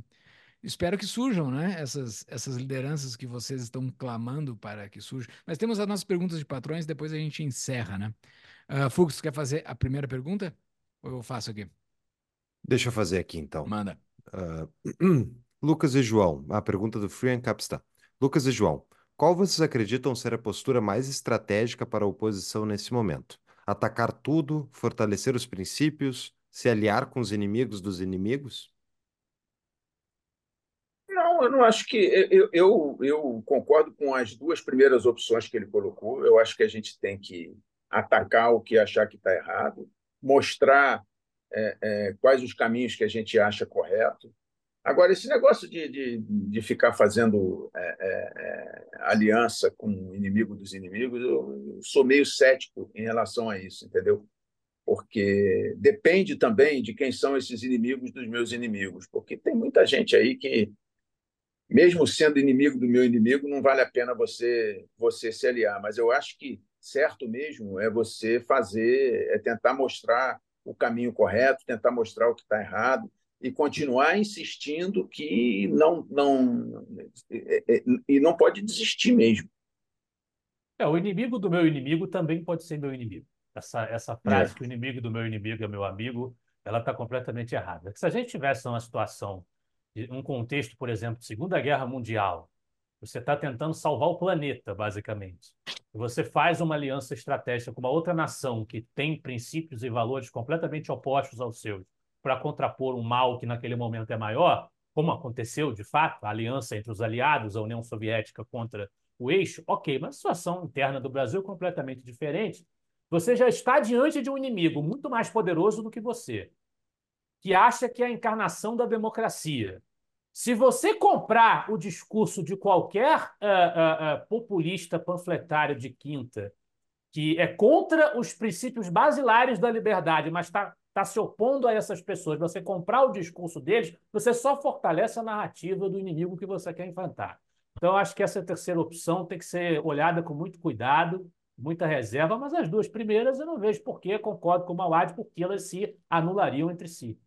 [SPEAKER 2] Espero que surjam, né? Essas, essas lideranças que vocês estão clamando para que surjam. Mas temos as nossas perguntas de patrões, depois a gente encerra, né? Uh, Fux, quer fazer a primeira pergunta? Ou eu faço aqui?
[SPEAKER 3] Deixa eu fazer aqui então.
[SPEAKER 2] Manda.
[SPEAKER 3] Uh, [CLEARS THROAT] Lucas e João, a pergunta do Free Capstan. Lucas e João, qual vocês acreditam ser a postura mais estratégica para a oposição nesse momento? atacar tudo, fortalecer os princípios, se aliar com os inimigos dos inimigos?
[SPEAKER 4] Não, eu não acho que. Eu, eu, eu concordo com as duas primeiras opções que ele colocou. Eu acho que a gente tem que atacar o que achar que está errado, mostrar é, é, quais os caminhos que a gente acha correto, Agora, esse negócio de, de, de ficar fazendo é, é, é, aliança com o inimigo dos inimigos, eu, sou meio cético em relação a isso, entendeu? Porque depende também de quem são esses inimigos dos meus inimigos, porque tem muita gente aí que, mesmo sendo inimigo do meu inimigo, não vale a pena você, você se aliar. Mas eu acho que certo mesmo é você fazer, é tentar mostrar o caminho correto, tentar mostrar o que está errado, e continuar insistindo que não não e não pode desistir mesmo.
[SPEAKER 1] É, o inimigo do meu inimigo também pode ser meu inimigo. Essa essa frase é. que o inimigo do meu inimigo é meu amigo, ela está completamente errada. Se a gente tivesse uma situação, um contexto, por exemplo, de Segunda Guerra Mundial, você está tentando salvar o planeta, basicamente. Você faz uma aliança estratégica com uma outra nação que tem princípios e valores completamente opostos aos seus para contrapor um mal que naquele momento é maior, como aconteceu de fato, a aliança entre os aliados, a União Soviética contra o eixo, ok, mas a situação interna do Brasil é completamente diferente. Você já está diante de um inimigo muito mais poderoso do que você, que acha que é a encarnação da democracia. Se você comprar o discurso de qualquer uh, uh, uh, populista panfletário de quinta, que é contra os princípios basilares da liberdade, mas está está se opondo a essas pessoas, você comprar o discurso deles, você só fortalece a narrativa do inimigo que você quer enfrentar. Então, acho que essa terceira opção tem que ser olhada com muito cuidado, muita reserva, mas as duas primeiras eu não vejo por que, concordo com o Mauad, porque elas se anulariam entre si.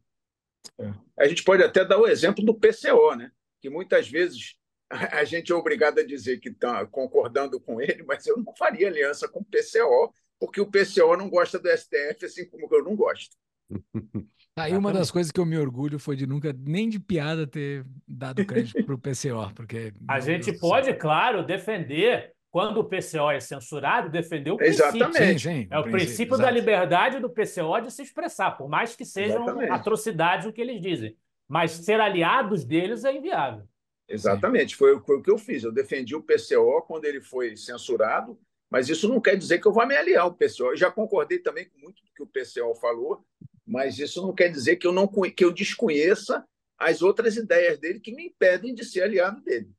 [SPEAKER 4] É. A gente pode até dar o exemplo do PCO, né? que muitas vezes [LAUGHS] a gente é obrigado a dizer que está concordando com ele, mas eu não faria aliança com o PCO, porque o PCO não gosta do STF, assim como eu não gosto. [LAUGHS]
[SPEAKER 2] Aí uma das coisas que eu me orgulho foi de nunca, nem de piada, ter dado crédito para o PCO, porque...
[SPEAKER 1] A gente Deus pode, claro, defender quando o PCO é censurado, defender o
[SPEAKER 4] princípio. Exatamente.
[SPEAKER 1] Sim, sim, é o princípio, princípio da liberdade do PCO de se expressar, por mais que sejam Exatamente. atrocidades o que eles dizem. Mas ser aliados deles é inviável.
[SPEAKER 4] Exatamente, foi, foi, o que eu fiz. Eu defendi o PCO quando ele foi censurado, mas isso não quer dizer que eu vá me aliar ao PCO. Eu já concordei também com muito do que o PCO falou, mas isso não quer dizer que eu não que eu desconheça as outras ideias dele que me impedem de ser aliado dele.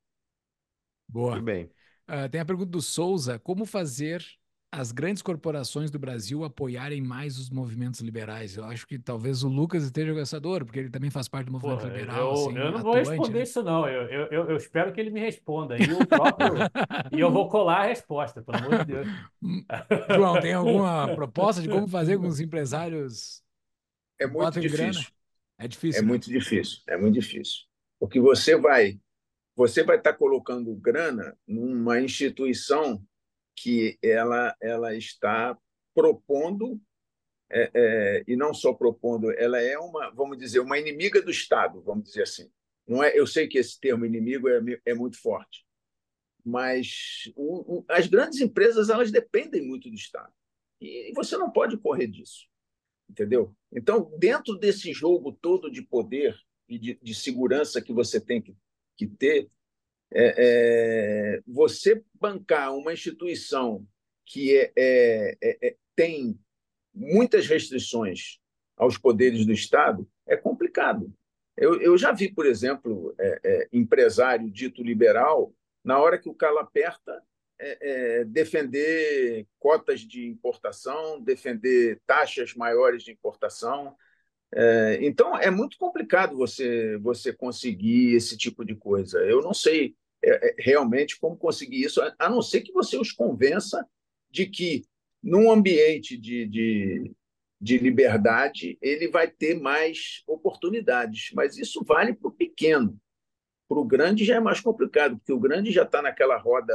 [SPEAKER 2] Boa. Muito bem. Uh, tem a pergunta do Souza: como fazer as grandes corporações do Brasil apoiarem mais os movimentos liberais? Eu acho que talvez o Lucas esteja com essa dor, porque ele também faz parte do movimento Pô, liberal.
[SPEAKER 1] Eu,
[SPEAKER 2] assim,
[SPEAKER 1] eu não atuante, vou responder né? isso, não. Eu, eu, eu, espero que ele me responda. E, o próprio, [LAUGHS] e eu vou colar a resposta, pelo amor de Deus. [LAUGHS]
[SPEAKER 2] João, tem alguma proposta de como fazer com os empresários
[SPEAKER 4] é muito difícil.
[SPEAKER 2] É difícil.
[SPEAKER 4] É
[SPEAKER 2] né?
[SPEAKER 4] muito difícil. É muito difícil. Porque você vai, você vai estar colocando grana numa instituição que ela, ela está propondo é, é, e não só propondo, ela é uma, vamos dizer, uma inimiga do Estado, vamos dizer assim. Não é, eu sei que esse termo inimigo é, é muito forte, mas o, o, as grandes empresas elas dependem muito do Estado e você não pode correr disso entendeu? Então, dentro desse jogo todo de poder e de, de segurança que você tem que, que ter, é, é, você bancar uma instituição que é, é, é, é tem muitas restrições aos poderes do Estado é complicado. Eu, eu já vi, por exemplo, empresário dito liberal, na hora que o calo aperta, é, é, defender cotas de importação, defender taxas maiores de importação. É, então, é muito complicado você, você conseguir esse tipo de coisa. Eu não sei é, é, realmente como conseguir isso, a não ser que você os convença de que, num ambiente de, de, de liberdade, ele vai ter mais oportunidades. Mas isso vale para o pequeno. Para o grande já é mais complicado, porque o grande já está naquela roda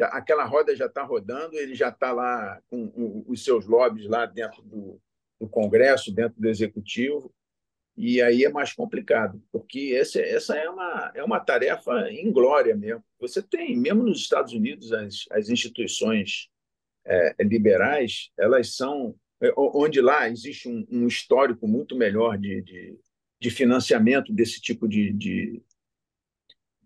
[SPEAKER 4] aquela roda já está rodando, ele já está lá com os seus lobbies lá dentro do, do, Congresso, dentro do Executivo, e aí é mais complicado, porque essa, essa é, uma, é uma tarefa inglória mesmo. Você tem, mesmo nos Estados Unidos, as, as instituições é, liberais, elas são, é, onde lá existe um, um histórico muito melhor de, de, de financiamento desse tipo de, de,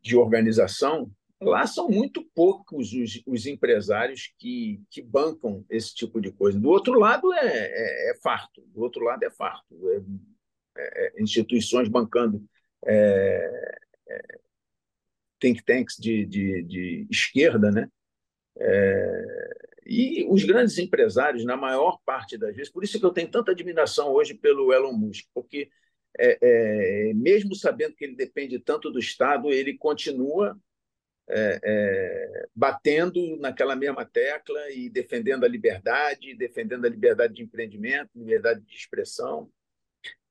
[SPEAKER 4] de organização, Lá são muito poucos os, os empresários que, que bancam esse tipo de coisa. Do outro lado é, é, é farto, do outro lado é farto. É, é, é instituições bancando é, think tanks de, de, de esquerda, né? e os grandes empresários, na maior parte das vezes, por isso que eu tenho tanta admiração hoje pelo Elon Musk, porque mesmo sabendo que ele depende tanto do Estado, ele continua é, é, batendo naquela mesma tecla e defendendo a liberdade, defendendo a liberdade de empreendimento, liberdade de expressão.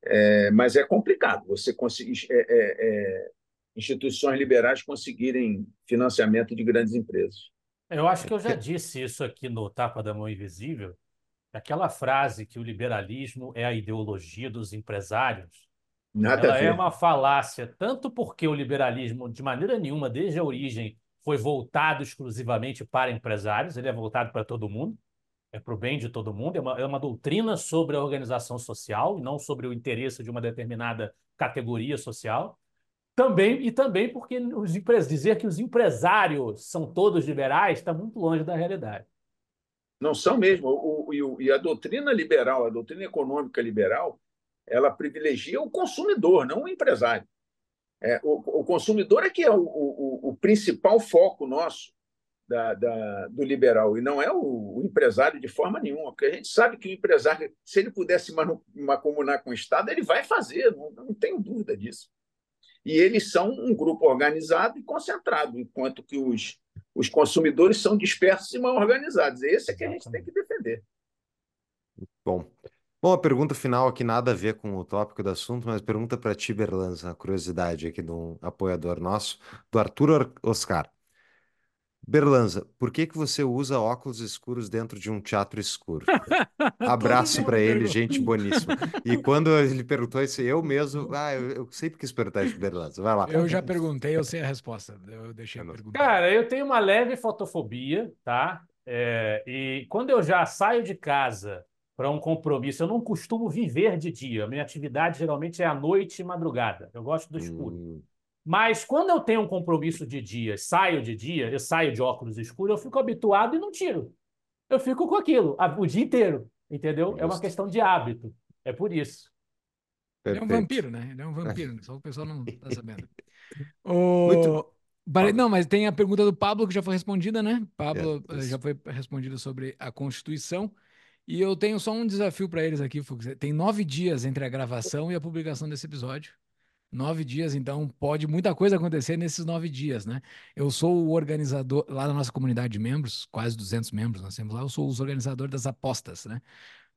[SPEAKER 4] É, mas é complicado você conseguir é, é, instituições liberais conseguirem financiamento de grandes empresas.
[SPEAKER 1] Eu acho que eu já disse isso aqui no Tapa da Mão Invisível. Aquela frase que o liberalismo é a ideologia dos empresários,
[SPEAKER 4] Nada
[SPEAKER 1] ela é uma falácia, tanto porque o liberalismo, de maneira nenhuma, desde a origem, foi voltado exclusivamente para empresários, ele é voltado para todo mundo, é para o bem de todo mundo, é uma, é uma doutrina sobre a organização social e não sobre o interesse de uma determinada categoria social. Também, e também porque os empre- dizer que os empresários são todos liberais está muito longe da realidade.
[SPEAKER 4] Não são mesmo. O, o- e a doutrina liberal, a doutrina econômica liberal, ela privilegia o consumidor, não o empresário. É, o, o consumidor é que é o, o, o principal foco nosso da, da- do liberal, e não é o, empresário de forma nenhuma, porque a gente sabe que o empresário, se ele pudesse mancomunar com o Estado, ele vai fazer, não, não tenho dúvida disso. E eles são um grupo organizado e concentrado, enquanto que os, os consumidores são dispersos e mal organizados. Esse é que a gente tem que defender.
[SPEAKER 3] Bom. Bom, a pergunta final aqui nada a ver com o tópico do assunto, mas pergunta para ti, Berlanza, a curiosidade aqui de um apoiador nosso, do Arthur Oscar. Berlanza, por que que você usa óculos escuros dentro de um teatro escuro? [LAUGHS] Abraço para ele, gente boníssima. E quando ele perguntou isso, eu mesmo, ah, eu, eu sempre quis perguntar isso Berlanza. Vai lá.
[SPEAKER 2] Eu já perguntei, eu sei a resposta. Eu deixei a pergunta.
[SPEAKER 1] Cara, eu tenho uma leve fotofobia, tá? É, e quando eu já saio de casa para um compromisso, eu não costumo viver de dia. Minha atividade geralmente é à noite e madrugada. Eu gosto do escuro.
[SPEAKER 3] Hum,
[SPEAKER 1] Mas quando eu tenho um compromisso de dia, saio de dia, eu saio de óculos escuros, eu fico habituado e não tiro. Eu fico com aquilo a- o dia inteiro, entendeu? É uma questão de hábito. É por isso.
[SPEAKER 2] Ele é um
[SPEAKER 3] perfeito.
[SPEAKER 2] vampiro, né? Ele é um vampiro, só o pessoal não tá [LAUGHS] sabendo.
[SPEAKER 3] Muito-
[SPEAKER 2] O... Pare-
[SPEAKER 3] Fala.
[SPEAKER 2] Não, mas tem a pergunta do Pablo que já foi respondida, né? Pablo
[SPEAKER 3] É,
[SPEAKER 2] eh, já foi respondida sobre a Constituição. E eu tenho só um desafio para eles aqui, Fux. Tem nove dias entre a gravação e a publicação desse episódio. Nove dias, então pode muita coisa acontecer nesses nove dias, né? Eu sou o organizador, lá na nossa comunidade de membros, quase 200 membros nós temos lá, eu sou os organizadores das apostas, né?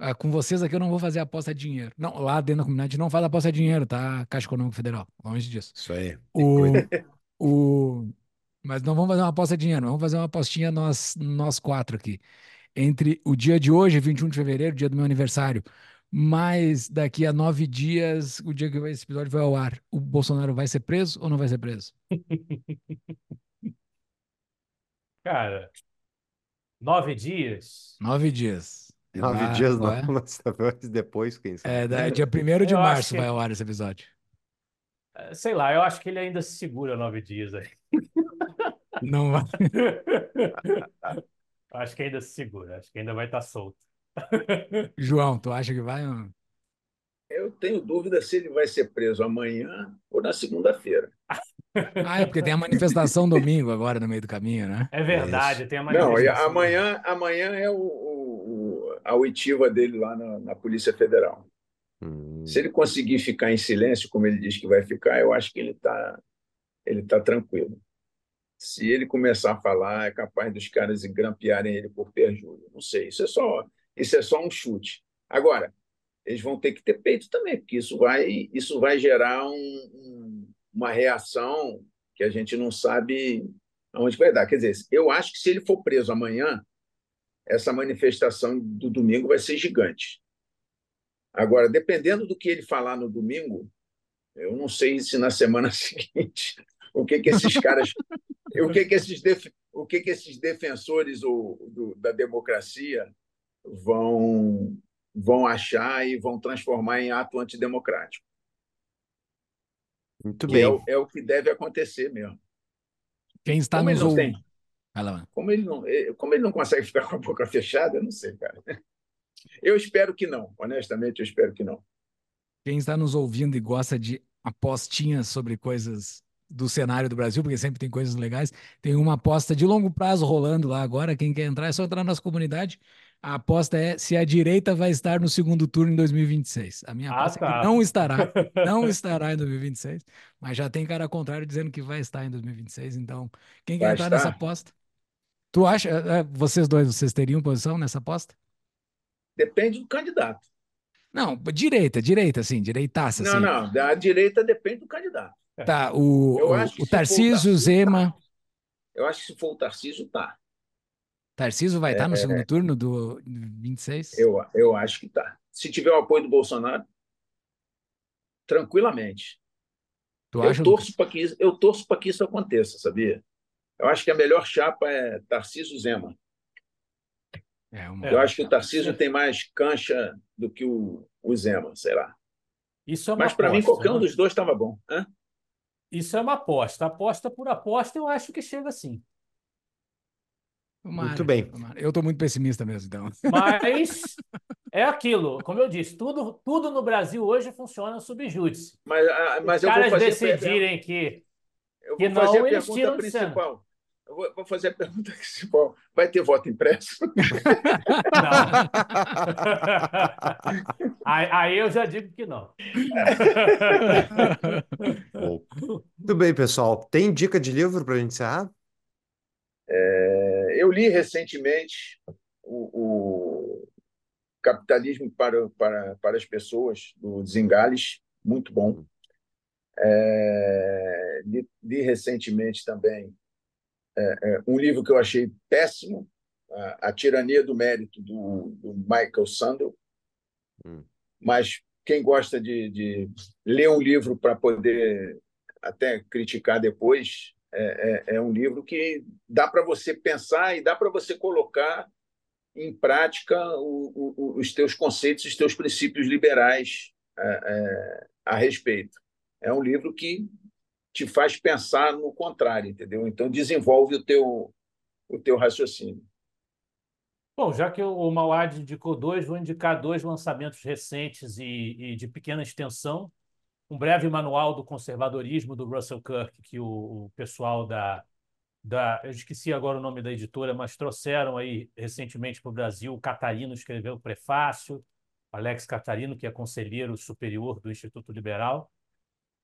[SPEAKER 2] Ah, com vocês aqui eu não vou fazer aposta de dinheiro. Não, lá dentro da comunidade não faz aposta de dinheiro, tá? Caixa Econômica Federal, longe disso.
[SPEAKER 3] Isso aí.
[SPEAKER 2] O, o, mas não vamos fazer uma aposta de dinheiro, vamos fazer uma apostinha nós, nós quatro aqui. Entre o dia de hoje, 21 de fevereiro, dia do meu aniversário, mais daqui a nove dias, o dia que esse episódio vai ao ar, o Bolsonaro vai ser preso ou não vai ser preso? [LAUGHS]
[SPEAKER 1] Cara, nove dias.
[SPEAKER 2] Nove dias. É
[SPEAKER 3] Nove
[SPEAKER 2] lá,
[SPEAKER 3] dias não,
[SPEAKER 2] é? [LAUGHS]
[SPEAKER 3] mas talvez depois, quem sabe.
[SPEAKER 2] É, da- dia 1 de
[SPEAKER 1] Eu
[SPEAKER 2] março
[SPEAKER 1] que-
[SPEAKER 2] vai ao ar esse episódio.
[SPEAKER 1] Eh, Sei lá, eu acho que ele ainda se segura nove dias aí.
[SPEAKER 2] Não vai. [LAUGHS]
[SPEAKER 1] Acho que ainda se segura, acho que ainda vai estar solto.
[SPEAKER 2] João, tu acha que vai? ou não?
[SPEAKER 4] Eu tenho dúvida se ele vai ser preso amanhã ou na segunda-feira.
[SPEAKER 2] Ah, é porque tem a manifestação domingo agora no meio do caminho, né?
[SPEAKER 1] É verdade, tem a
[SPEAKER 4] Não,
[SPEAKER 1] manifestação.
[SPEAKER 4] amanhã, amanhã é o, o- o- a oitiva dele lá na, na Polícia Federal.
[SPEAKER 3] Hum,
[SPEAKER 4] Se ele conseguir ficar em silêncio, como ele diz que vai ficar, eu acho que ele está ele tá tranquilo. Se ele começar a falar, é capaz dos caras grampearem ele por perjúrio. Não sei, isso é só, isso é só um chute. Agora, eles vão ter que ter peito também, porque isso vai, isso vai gerar um- um- uma reação que a gente não sabe aonde vai dar. Quer dizer, eu acho que se ele for preso amanhã, essa manifestação do domingo vai ser gigante. Agora, dependendo do que ele falar no domingo, eu não sei se na semana [LAUGHS] seguinte o que que esses caras, o que que esses, def- o que que esses defensores o- do- da democracia vão vão achar e vão transformar em ato antidemocrático.
[SPEAKER 3] muito
[SPEAKER 4] Que
[SPEAKER 3] bem.
[SPEAKER 4] é, o- é o que deve acontecer mesmo.
[SPEAKER 2] Quem está
[SPEAKER 4] Como ele
[SPEAKER 2] nos ouvindo.
[SPEAKER 4] tem,
[SPEAKER 2] Vai lá.
[SPEAKER 4] como ele não, eh, como ele não consegue ficar com a boca fechada, eu não sei, cara. Eu espero que não, honestamente, eu espero que não.
[SPEAKER 2] Quem está nos ouvindo e gosta de apostinhas sobre coisas do cenário do Brasil, porque sempre tem coisas legais, tem uma aposta de longo prazo rolando lá agora. Quem quer entrar é só entrar na nossa comunidade. A aposta é se a direita vai estar no segundo turno em 2026. A minha
[SPEAKER 1] Ah,
[SPEAKER 2] aposta é
[SPEAKER 1] tá.
[SPEAKER 2] que não estará, [LAUGHS] não estará em 2026, mas já tem cara contrário dizendo que vai estar em 2026. Então, quem quer
[SPEAKER 4] Vai
[SPEAKER 2] entrar nessa
[SPEAKER 4] estar?
[SPEAKER 2] aposta? Tu acha, eh, eh, vocês dois, vocês teriam posição nessa aposta?
[SPEAKER 4] Depende do candidato.
[SPEAKER 2] Não, direita, direita, sim, direitaça,
[SPEAKER 4] Não,
[SPEAKER 2] assim.
[SPEAKER 4] não, da direita depende do candidato.
[SPEAKER 2] Tá, o,
[SPEAKER 4] Eu
[SPEAKER 2] o,
[SPEAKER 4] acho que
[SPEAKER 2] o Tarcísio, Zema.
[SPEAKER 4] tá. Eu acho que se for o Tarcísio, tá.
[SPEAKER 2] Tarcísio vai estar no segundo turno do 26?
[SPEAKER 4] Eu, eu acho que tá. Se tiver o apoio do Bolsonaro, tranquilamente.
[SPEAKER 2] Tu
[SPEAKER 4] Eu
[SPEAKER 2] acha,
[SPEAKER 4] torço para que, isso- eu torço para que isso aconteça, sabia? Eu acho que a melhor chapa é Tarcísio Zema.
[SPEAKER 2] É, uma...
[SPEAKER 4] Eu acho que o Tarcísio tem mais cancha do que o, o Zema, sei lá.
[SPEAKER 1] Isso é uma
[SPEAKER 4] Mas para mim, qualquer um
[SPEAKER 1] né?
[SPEAKER 4] dos dois estava bom. Hã?
[SPEAKER 1] Isso é uma aposta. Aposta por aposta, eu acho que chega assim.
[SPEAKER 2] Tomara,
[SPEAKER 3] Muito bem.
[SPEAKER 2] tomara. Eu tô muito pessimista mesmo, então.
[SPEAKER 1] Mas [LAUGHS] é aquilo, como eu disse, tudo, tudo no Brasil hoje funciona sob júdice.
[SPEAKER 4] Mas, ah, mas
[SPEAKER 1] Os
[SPEAKER 4] eu vou
[SPEAKER 1] caras
[SPEAKER 4] fazer,
[SPEAKER 1] decidirem que.
[SPEAKER 4] eu
[SPEAKER 1] que não,
[SPEAKER 4] a
[SPEAKER 1] eles
[SPEAKER 4] pergunta
[SPEAKER 1] tiram de cena.
[SPEAKER 4] principal. Eu vou, vou fazer a pergunta principal. Vai ter voto impresso?
[SPEAKER 1] Não. [LAUGHS] aí, aí eu já digo que não.
[SPEAKER 3] Muito bem, pessoal. Tem dica de livro para a gente encerrar?
[SPEAKER 4] É, Eu li recentemente o, o Capitalismo para, para, para as Pessoas, do Zingales, muito bom. É, li, li recentemente também é, é, um livro que eu achei péssimo, A, A Tirania do Mérito, do, do Michael Sandel.
[SPEAKER 3] Hum.
[SPEAKER 4] Mas quem gosta de, de ler um livro para poder até criticar depois, é, é, é um livro que dá para você pensar e dá para você colocar em prática o, o, os teus conceitos, os teus princípios liberais é, é, a respeito. É um livro que te faz pensar no contrário, entendeu? Então desenvolve o teu o teu raciocínio.
[SPEAKER 1] Bom, já que o Mauad indicou dois, vou indicar dois lançamentos recentes e, e de pequena extensão. Um breve manual do conservadorismo do Russell Kirk, que o, o pessoal da, da. Eu esqueci agora o nome da editora, mas trouxeram aí recentemente para o Brasil. O Catarino escreveu o prefácio, Alex Catarino, que é conselheiro superior do Instituto Liberal.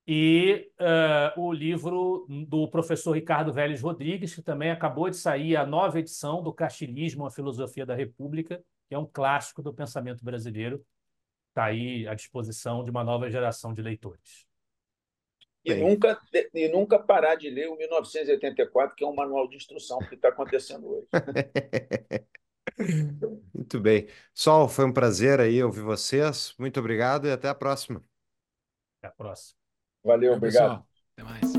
[SPEAKER 1] E uh, o livro do professor Ricardo Vélez Rodrigues, que também acabou de sair a nova edição do Castilismo, a Filosofia da República, que é um clássico do pensamento brasileiro. Está aí à disposição de uma nova geração de leitores.
[SPEAKER 4] E nunca, e nunca parar de ler o 1984, que é um manual de instrução que está acontecendo hoje. [LAUGHS]
[SPEAKER 3] Muito bem. Sol, foi um prazer aí ouvir vocês. Muito obrigado e até a próxima.
[SPEAKER 1] Até a próxima.
[SPEAKER 4] Valeu, obrigado.
[SPEAKER 2] pessoal. Até mais.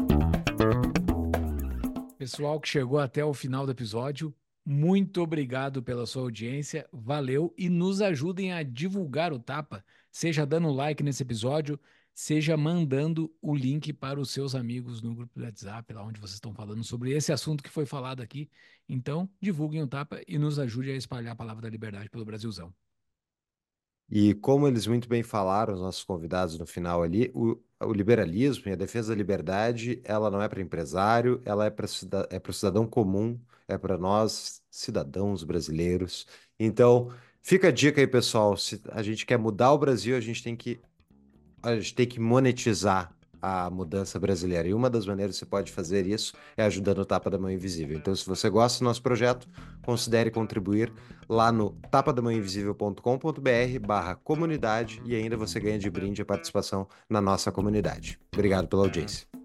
[SPEAKER 2] Pessoal que chegou até o final do episódio, muito obrigado pela sua audiência, valeu e nos ajudem a divulgar o Tapa, seja dando like nesse episódio, seja mandando o link para os seus amigos no grupo do WhatsApp, lá onde vocês estão falando sobre esse assunto que foi falado aqui. Então, divulguem o Tapa e nos ajude a espalhar a palavra da liberdade pelo Brasilzão.
[SPEAKER 3] E como eles muito bem falaram, os nossos convidados no final ali, o, o liberalismo e a defesa da liberdade, ela não é para empresário, ela é para é o cidadão comum, é para nós, cidadãos brasileiros. Então, fica a dica aí, pessoal. Se a gente quer mudar o Brasil, a gente tem que, a gente tem que monetizar a mudança brasileira. E uma das maneiras que você pode fazer isso é ajudando o Tapa da Mão Invisível. Então, se você gosta do nosso projeto, considere contribuir lá no tapadamãoinvisível.com.br barra comunidade e ainda você ganha de brinde a participação na nossa comunidade. Obrigado pela audiência.